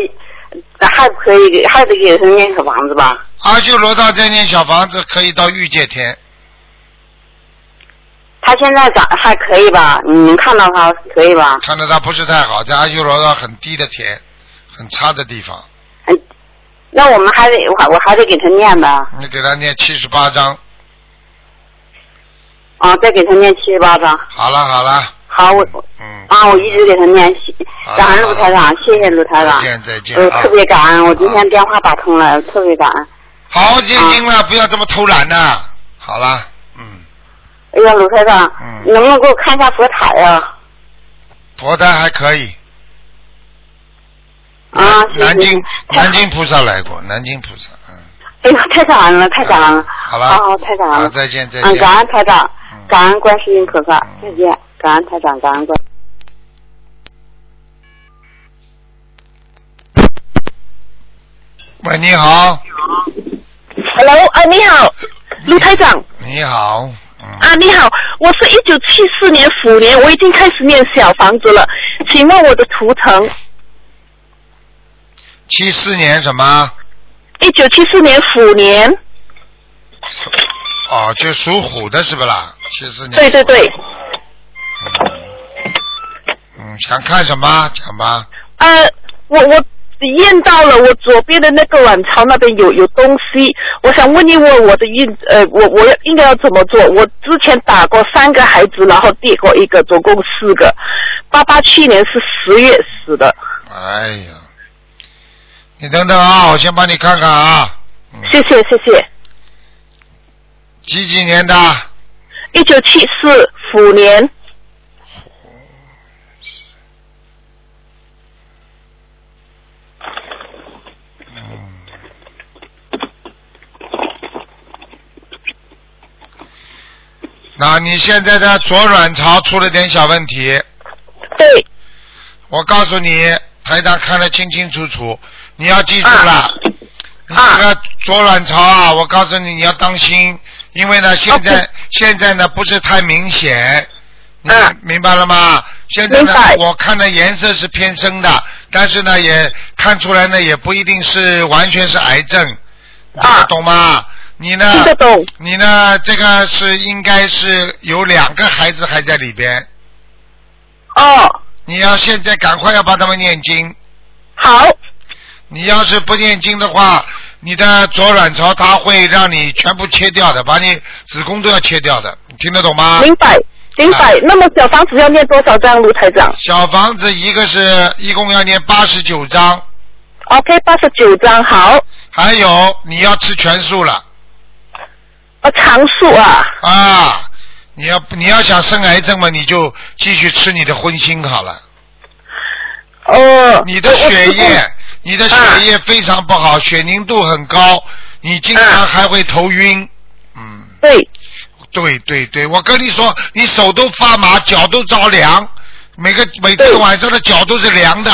还不可以给，还得给他念小房子吧？阿修罗道再念小房子可以到欲界天，他现在长还可以吧？你能看到他可以吧？看到他不是太好，在阿修罗道很低的天，很差的地方。嗯，那我们还得我还我还得给他念吧？你给他念七十八章，啊，再给他念七十八章。好了好了，好，我嗯，啊，我一直给他念，谢感恩卢台长，谢谢卢台长再。见再见呃，啊特！别感恩，我今天电话打通了，特别感恩。好好念经了，不要这么偷懒呐。好了，嗯，哎呀，卢台长，嗯能不能给我看一下佛塔呀、佛台还可以。啊？南京南京菩萨来过，南京菩萨，嗯。哎呀，太感恩了，太感恩了。好了好，太感恩了。再见再见嗯，感恩台长嗯，感恩观世音菩萨嗯，再见，感恩台长，感恩观。。喂，你好，Hello，啊，你好，卢台长。你好，嗯，啊，你好，我是一九七四年虎年，我已经开始念小房子了，请问我的图腾？七四年什么？一九七四年虎年，哦，就属虎的是不啦？七四年。对对对，嗯，想看什么？讲吧。呃，我我验到了我左边的那个卵巢那边有有东西，我想问一问我的孕呃，我我要应该要怎么做？我之前打过三个孩子，然后跌过一个，总共四个。爸爸去年是十月死的，哎呀，你等等啊，我先帮你看看啊。嗯，谢谢谢谢。几几年的？一九七四虎年，那你现在的左卵巢出了点小问题，对，我告诉你，台长看得清清楚楚，你要记住了。啊。你这个左卵巢啊，我告诉你，你要当心，因为呢，现在现在呢不是太明显，你嗯明白了吗？现在呢，我看的颜色是偏深的，但是呢，也看出来呢，也不一定是完全是癌症，啊。懂吗？你呢？听得懂。你呢？这个是应该是有两个孩子还在里边，哦，你要现在赶快要帮他们念经。好，你要是不念经的话，你的左卵巢它会让你全部切掉的，把你子宫都要切掉的，你听得懂吗？明白，明白。啊那么小房子要念多少张，卢台长小房子一个是一共要念八十九张，？OK，八十九张，好。还有你要吃全素了啊，长数啊，啊！你要你要想生癌症嘛，你就继续吃你的荤腥好了。哦。你的血液，你的血液非常不好，血凝度很高，你经常还会头晕。嗯，对，对对对，我跟你说，你手都发麻，脚都着凉，每个每天晚上的脚都是凉的。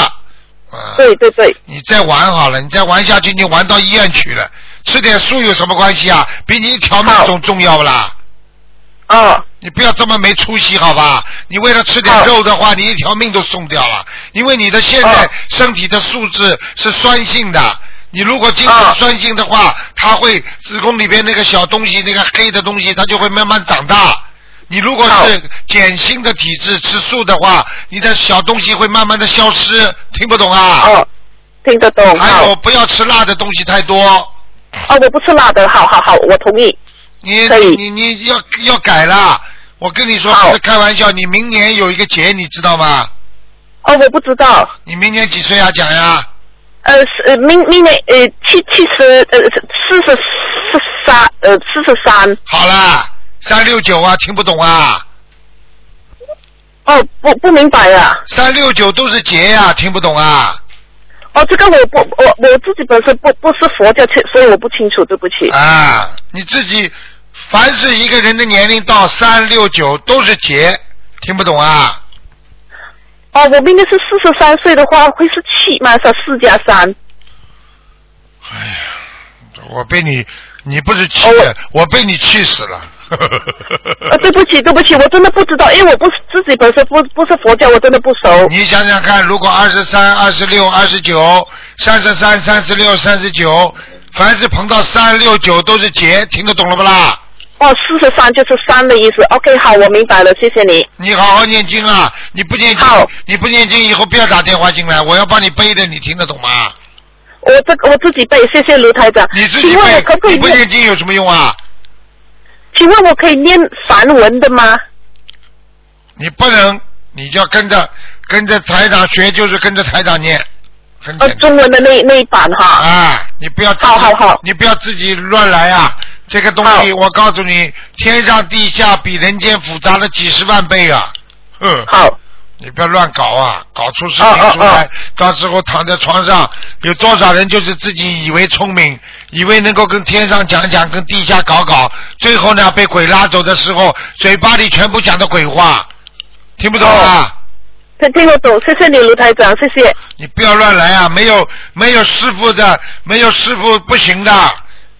啊，对对对，你再玩好了，你再玩下去，你玩到医院去了。吃点素有什么关系啊？比你一条命好重重要不啦？哦，你不要这么没出息，好吧？你为了吃点肉的话，你一条命都送掉了，因为你的现在哦身体的素质是酸性的。你如果经常哦酸性的话，它会子宫里边那个小东西，那个黑的东西，它就会慢慢长大。你如果是碱性的体质，吃素的话，你的小东西会慢慢的消失，听不懂啊？哦，听得懂，还。有不要吃辣的东西太多，哦，我不吃辣的，好好好，我同意。你你你要要改了。我跟你说不是开玩笑，你明年有一个节，你知道吗？哦，我不知道，你明年几岁啊？讲呀，呃，是呃明明年呃七七十呃四十四三呃四十三。好啦，三六九啊，听不懂啊？哦，不不明白啊。三六九都是劫呀、听不懂啊？哦，这个我不我我自己本身不不是佛教，所以我不清楚，对不起。啊，你自己凡是一个人的年龄到三六九都是劫，听不懂啊？哦，我明年是四十三岁的话，会是七吗？是四加三？哎呀，我被你，你不是气我被你气死了。呃，(laughs) 对不起，对不起，我真的不知道，因为我不是自己本身不不是佛教，我真的不熟。你想想看，如果二十三、二十六、二十九、三十三、三十六、三十九，凡是碰到三六九都是劫，听得懂了不啦？哦，四十三就是三的意思。OK，好，我明白了，谢谢你。你好好念经啊！你不念经，你不念经以后不要打电话进来，我要帮你背的，你听得懂吗？我这我自己背，谢谢卢台长。你自己背，你不念？念经有什么用啊？请问我可以念梵文的吗？你不能，你就要跟着跟着台长学，就是跟着台长念，很呃，中文的那那一版哈。啊，你不要自己好好好你不要自己乱来啊！这个东西，我告诉你，天上地下比人间复杂了几十万倍啊！嗯，好，你不要乱搞啊，搞出事情出来，到时候躺在床上，有多少人就是自己以为聪明，以为能够跟天上讲讲，跟地下搞搞，最后呢被鬼拉走的时候，嘴巴里全部讲的鬼话，听不懂啊？他听得懂，谢谢你卢台长，谢谢。你不要乱来啊！没有没有师傅的，没有师傅不行的，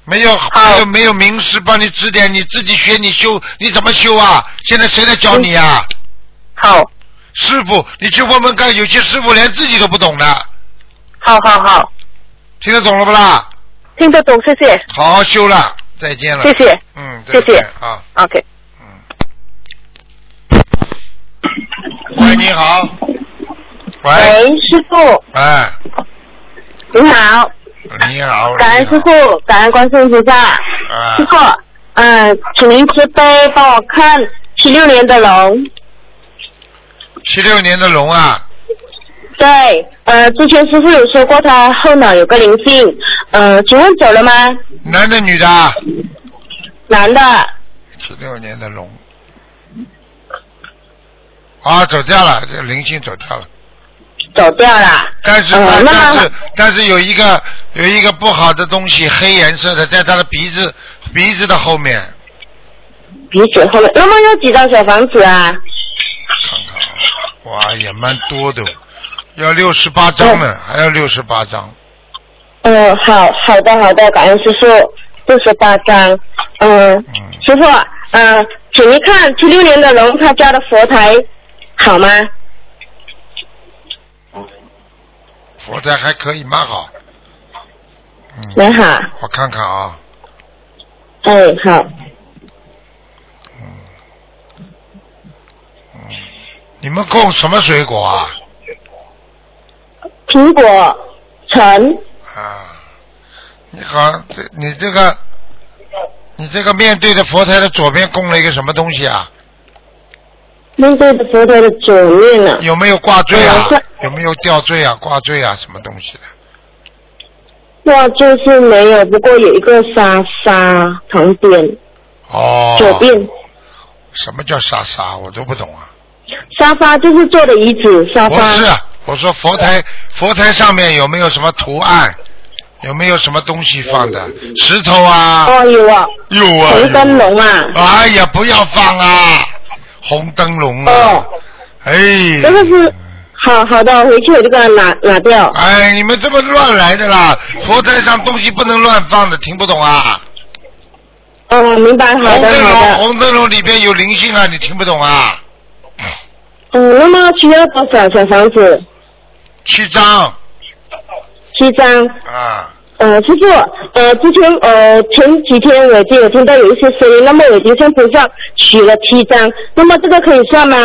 没有没有没有名师帮你指点，你自己学你修，你怎么修啊？现在谁来教你啊？好，师傅，你去问问看，有些师傅连自己都不懂的，好好好，听得懂了不啦？听得懂，谢谢，好好修了，再见了。谢谢。嗯，谢谢啊。OK。嗯喂，你好。喂，喂，师傅，哎，你好，你好。感恩师傅，感恩观世音菩萨。啊师傅，嗯，请您慈悲帮我看七六年的龙。七六年的龙啊，对，呃，之前师傅有说过他后脑有个灵性，呃，请问走了吗？男的女的啊？男的。七六年的龙。啊，走掉了，这个灵性走掉了。走掉了。但是，呃但是但是有一个有一个不好的东西，黑颜色的，在他的鼻子鼻子的后面，鼻子后面，那么要几张小房子啊？看看啊，哇，也蛮多的，要六十八张呢，还要六十八张。嗯，好好的好的，感恩师傅，六十八张。嗯，师傅，呃，请您看七六年的龙他家的佛台好吗？佛台还可以，蛮好。蛮好。我看看啊，哎，好。你们供什么水果啊？苹果、橙，啊，你好，这你这个，你这个面对着佛台的左边供了一个什么东西啊？面对着佛台的左面呢。有没有挂坠啊？有没有吊坠啊？挂坠啊？什么东西的？哇，就是没有，不过有一个沙沙旁边，哦。左边什么叫沙沙？我都不懂啊。沙发就是坐的椅子沙发不发。是，我说佛台，佛台上面有没有什么图案？有没有什么东西放的？石头啊？哦，有啊。有啊。红灯笼啊。哎呀，不要放啊！红灯笼啊！哦。哎。这个是好好的，回去我就给它拿拿掉。哎，你们这么乱来的啦！佛台上东西不能乱放的，听不懂啊？哦，明白，好红灯笼。红灯笼里边有灵性啊，你听不懂啊？嗯，那么需要多少小房子？七张七张。啊，呃，师傅，呃，之前呃前几天我已经有听到有一些声音，那么我已经向菩萨取了七张，那么这个可以算吗？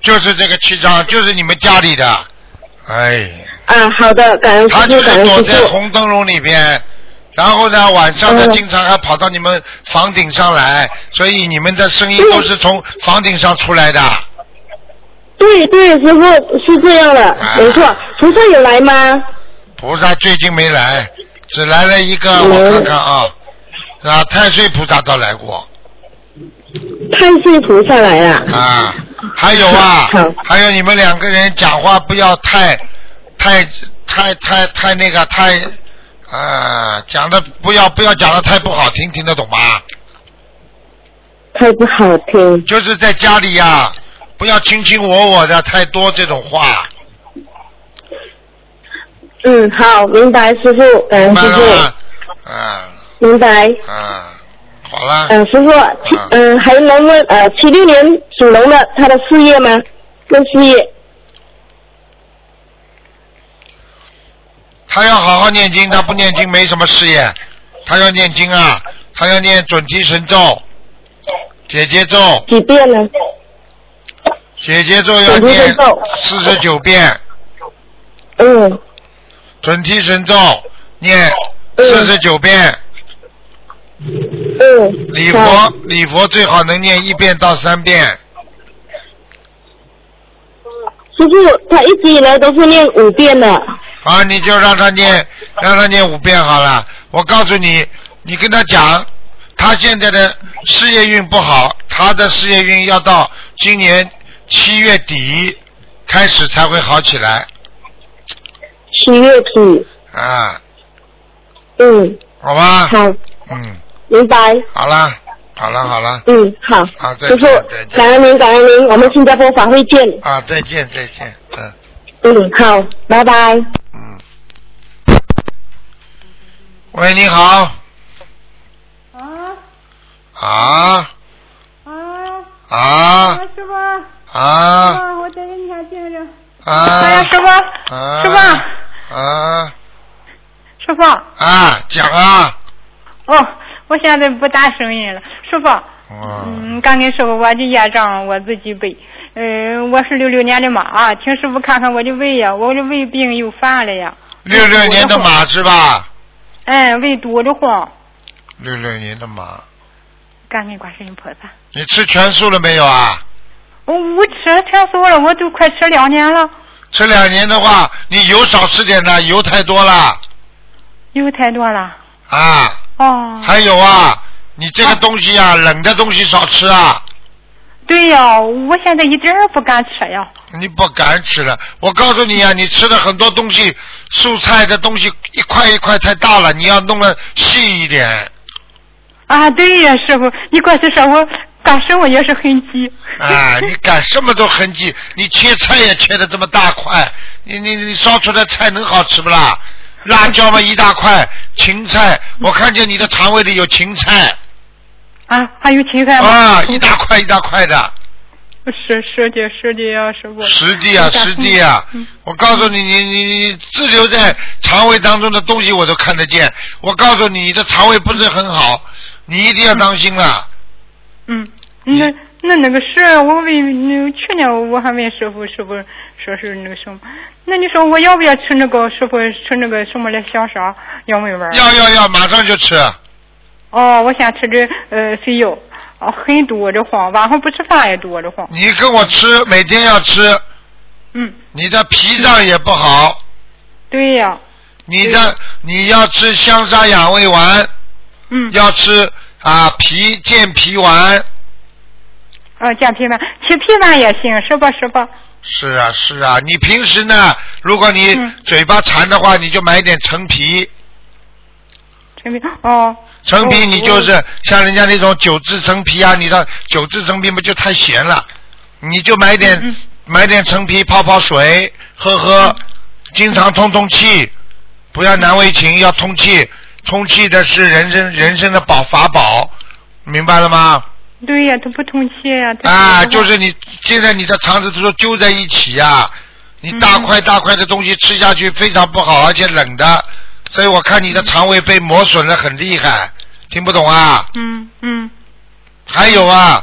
就是这个七张，就是你们家里的。哎，啊，好的，感恩师他就傅，感是躲在。红灯笼里边，然后呢，晚上他嗯经常还跑到你们房顶上来，所以你们的声音都是从房顶上出来的。对对，师傅是这样的，啊没错。菩萨有来吗？菩萨最近没来，只来了一个，嗯我看看啊，啊，太岁菩萨倒来过太岁菩萨来了。啊，还有啊好，还有你们两个人讲话不要太太太太太那个太啊，讲的不要不要讲的太不好听，听得懂吗？太不好听。就是在家里呀、不要卿卿我我的太多这种话，嗯，好，明白，师傅，感恩明白师傅，了吗？啊明白。嗯，好了，嗯、师傅，七嗯、还能问呃，七六年属龙的他的事业吗？问事业。他要好好念经，他不念经没什么事业，他要念经啊，他要念准提神咒、姐姐咒，几遍呢？姐姐咒要念四十九遍，嗯。准提神咒念四十九遍，嗯。礼佛礼佛最好能念一遍到三遍，师傅，他一直以来都是念五遍的。啊，你就让他念，让他念五遍好了。我告诉你，你跟他讲，他现在的事业运不好，他的事业运要到今年七月底开始才会好起来七月底。啊，嗯，好吧？好，嗯，明白。好啦，好啦，好啦，嗯，好。啊，再见，感恩您，感恩您，我们新加坡法会见。啊，再见，再见，嗯嗯，好，拜拜。嗯。喂，你好。啊啊啊啊师傅啊啊！我在人家听着。哎啊呀，师傅，啊！师傅，啊师傅，啊，讲啊！哦，我现在不打声音了，师傅。嗯嗯，刚跟师傅，我的业障我自己背。嗯、我是六六年的马，请师傅看看我的胃呀，我的胃病又犯了呀。六六年的马是吧？哎，胃堵得慌，六六年的马，赶紧观世音菩萨。你吃全素了没有啊？我我吃了全素了，我都快吃两年了，吃两年的话，你油少吃点的，油太多了油太多了。啊！哦。还有啊，你这个东西啊，冷的东西少吃啊，对呀，我现在一点儿不敢吃呀。你不敢吃了。我告诉你啊，你吃的很多东西，蔬菜的东西一块一块太大了，你要弄得细一点。啊，对呀，师傅，你过去说我干什么也是痕迹。啊，你干什么都痕迹，你切菜也切的这么大块，你你你烧出来菜能好吃不啦？辣椒嘛一大块，芹菜，我看见你的肠胃里有芹菜啊，还有芹菜吗？啊，一大块一大块的，是是的，是的呀，师傅。实地啊实地啊！我告诉你，你你你滞留在肠胃当中的东西我都看得见。我告诉你，你的肠胃不是很好，你一定要当心了。嗯，那那那个是我问那去年我还问师傅，师傅说是那个什么，那你说我要不要吃那个师傅吃那个什么来香砂养胃丸？要要要，马上就吃。哦，我先吃这呃肥药，哦很多的慌，晚上不吃饭也多的慌。你跟我吃，每天要吃。嗯。你的脾脏也不好。对呀。你的你要吃香砂养胃丸。嗯。要吃啊脾健脾丸。啊，健脾丸，吃脾丸也行，是吧？是吧？是啊是啊，你平时呢，如果你嗯嘴巴馋的话，你就买点陈皮。陈皮哦。陈皮哦你就是像人家那种九制陈皮啊，你的九制陈皮不就太咸了？你就买点、嗯买点陈皮泡泡水喝喝，经常通通气，不要难为情，要通气。通气的是人生人生的宝法宝，明白了吗？对呀，它不通气呀。他啊，就是你现在你的肠子都说揪在一起啊，你大块大块的东西吃下去非常不好，而且冷的，所以我看你的肠胃被磨损的很厉害，听不懂啊？嗯嗯。还有啊，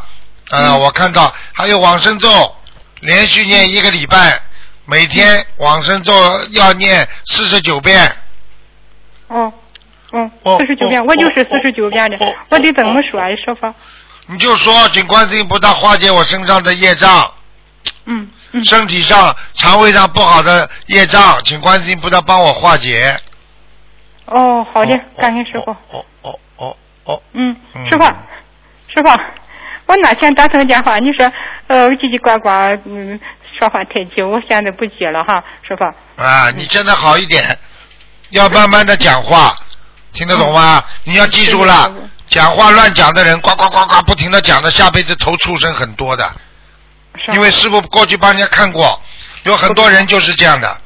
呃，我看到还有往生咒，连续念一个礼拜，每天往生咒要念四十九遍。哦，哦，四十九遍，我就是四十九遍的，我得怎么说呀，师傅？你就说，请观世音菩萨化解我身上的业障。嗯。身体上、肠胃上不好的业障，请观世音菩萨帮我化解。哦，好的，感谢师傅。哦哦哦哦。嗯，嗯师傅，师傅，我我那天打通电话，你说呃叽叽呱呱，嗯，说话太急，我现在不接了哈，师傅。啊，你现在好一点，要慢慢的讲话，听得懂吗？你要记住了，讲话乱讲的人，呱呱呱呱不停的讲的，下辈子投畜生很多的。因为师傅过去帮人家看过，有很多人就是这样的。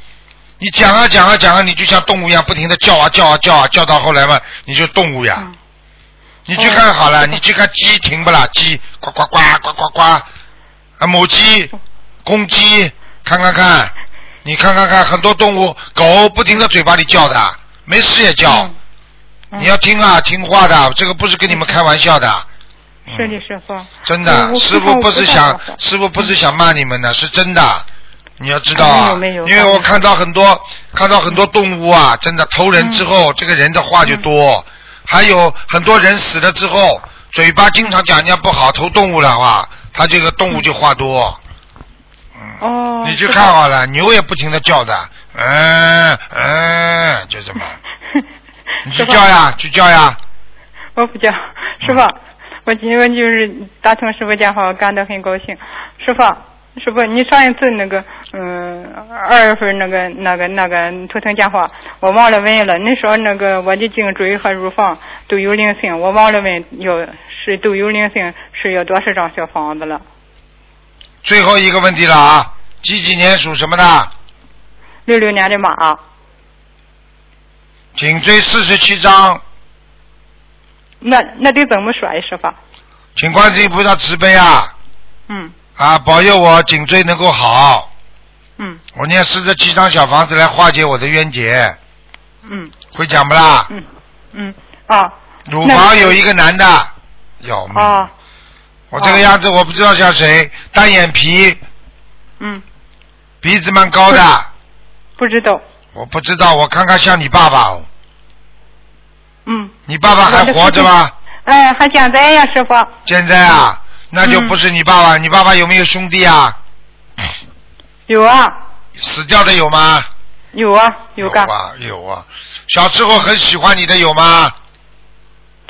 你讲啊讲啊讲啊，你就像动物一样，不停的叫啊叫啊叫啊，叫到后来嘛，你就动物呀。你去看好了，你去看鸡停不啦？鸡呱呱呱呱呱呱，啊母鸡、公鸡，看看看，你看看看，很多动物，狗不停的嘴巴里叫的，没事也叫。你要听啊，听话的，这个不是跟你们开玩笑的。是的，师傅。真的，师傅不是想，师傅不是想骂你们的，是真的。你要知道啊，因为我看到很多，看到很多动物啊，真的偷人之后，这个人的话就多。还有很多人死了之后，嘴巴经常讲人家不好，投动物的话，他这个动物就话多。哦。你去看好了，牛也不停的叫的，嗯嗯，就这么。(laughs) 你去叫呀，去叫呀。我不叫，师傅，我今天就是打通师傅电话，我感到很高兴，师傅。师傅，你上一次那个，嗯，二月份那个、那个、那个图腾电话，我忘了问了。你说那个我的颈椎和乳房都有灵性，我忘了问，要是都有灵性，是要多少张小房子了？最后一个问题了啊，几几年属什么的？六六年的马。颈椎四十七张。那那得怎么说呀，师傅？请观世音菩萨慈悲啊！嗯。啊，保佑我颈椎能够好。嗯。我念四十七张小房子来化解我的冤结。嗯。会讲不啦？嗯嗯啊。乳房有一个男的，有吗。啊。我这个样子我不知道像谁，单眼皮。嗯。鼻子蛮高的。不知道。我不知道，我看看像你爸爸。嗯。你爸爸还活着吗？哎，还健在呀，师傅。健在啊。那就不是你爸爸，你爸爸有没有兄弟啊？有啊。死掉的有吗？有啊，有个。有啊，有啊。小时候很喜欢你的有吗？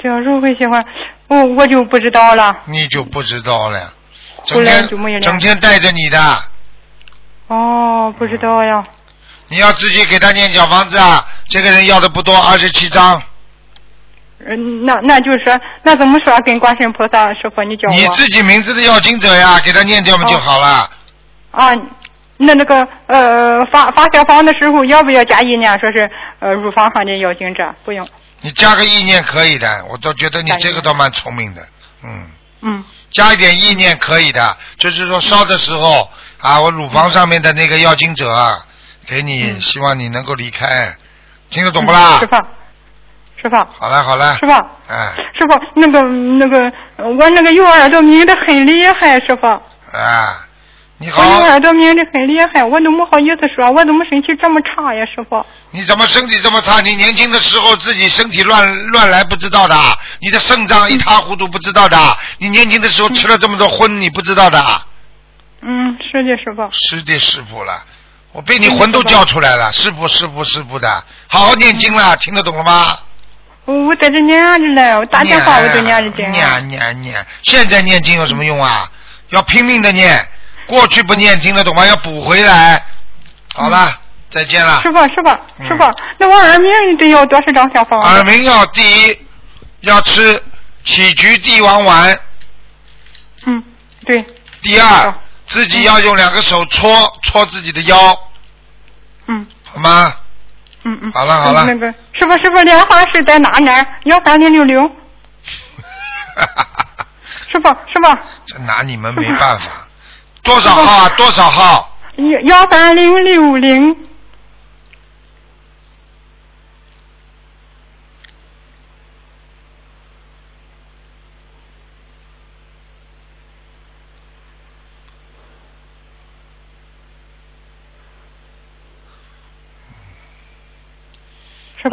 小时候很喜欢，我我就不知道了。你就不知道了，整天整天带着你的。哦，不知道呀。你要自己给他念小房子啊！这个人要的不多，二十七张。嗯，那那就是说，那怎么说？跟观世音菩萨师傅，你教我。你自己名字的要经者呀，给他念掉嘛就好了。啊，那那个呃发发小房的时候要不要加意念？说是呃乳房上的要经者，不用。你加个意念可以的，我倒觉得你这个倒蛮聪明的，嗯。嗯。加一点意念可以的，就是说烧的时候啊，我乳房上面的那个要经者给你，希望你能够离开，听得懂不啦？师傅。师傅，好了好了，师傅，哎，师傅，那个那个，我那个右耳朵鸣的很厉害，师傅。啊，你好。我右耳朵鸣的很厉害，我都没好意思说，我怎么身体这么差呀，师傅？你怎么身体这么差？你年轻的时候自己身体乱乱来不知道的，你的肾脏一塌糊涂不知道的，你年轻的时候吃了这么多荤你不知道的。嗯，是的，师傅。是的，师傅了，我被你魂都叫出来了，师傅，师傅，师傅的，好好念经了，听得懂了吗？我在这念着呢，我打电话我就念着经。念念念，现在念经有什么用啊？要拼命的念，过去不念听得懂吗？要补回来。好了，再见了。师傅，师傅，师傅，那我耳鸣得要多少张小方？耳鸣要第一要吃杞菊地黄丸。嗯，对。第二，自己要用两个手搓搓自己的腰。嗯。好吗？嗯嗯，好了好了。那个师傅师傅，莲花是在哪呢？幺三零六六。(laughs) 师傅师傅。这拿你们没办法。多少号啊？多少号？幺幺三零六零。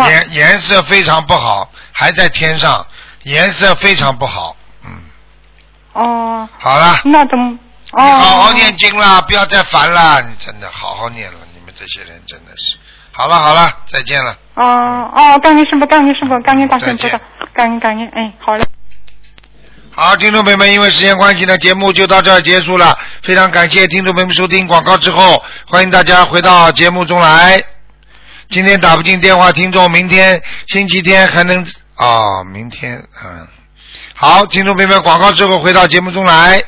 颜颜色非常不好，还在天上，颜色非常不好，嗯。哦。好了。那怎么？你好好念经啦，不要再烦了，你真的好好念了，你们这些人真的是。好了好了，再见了。哦哦，感恩师傅，感恩师傅，感恩大神菩萨，感恩感恩，哎，好嘞。好，听众朋友们，因为时间关系呢，节目就到这儿结束了。非常感谢听众朋友们收听广告之后，欢迎大家回到节目中来。今天打不进电话，听众明天星期天还能啊、明天啊，好，听众朋友们，广告之后回到节目中来。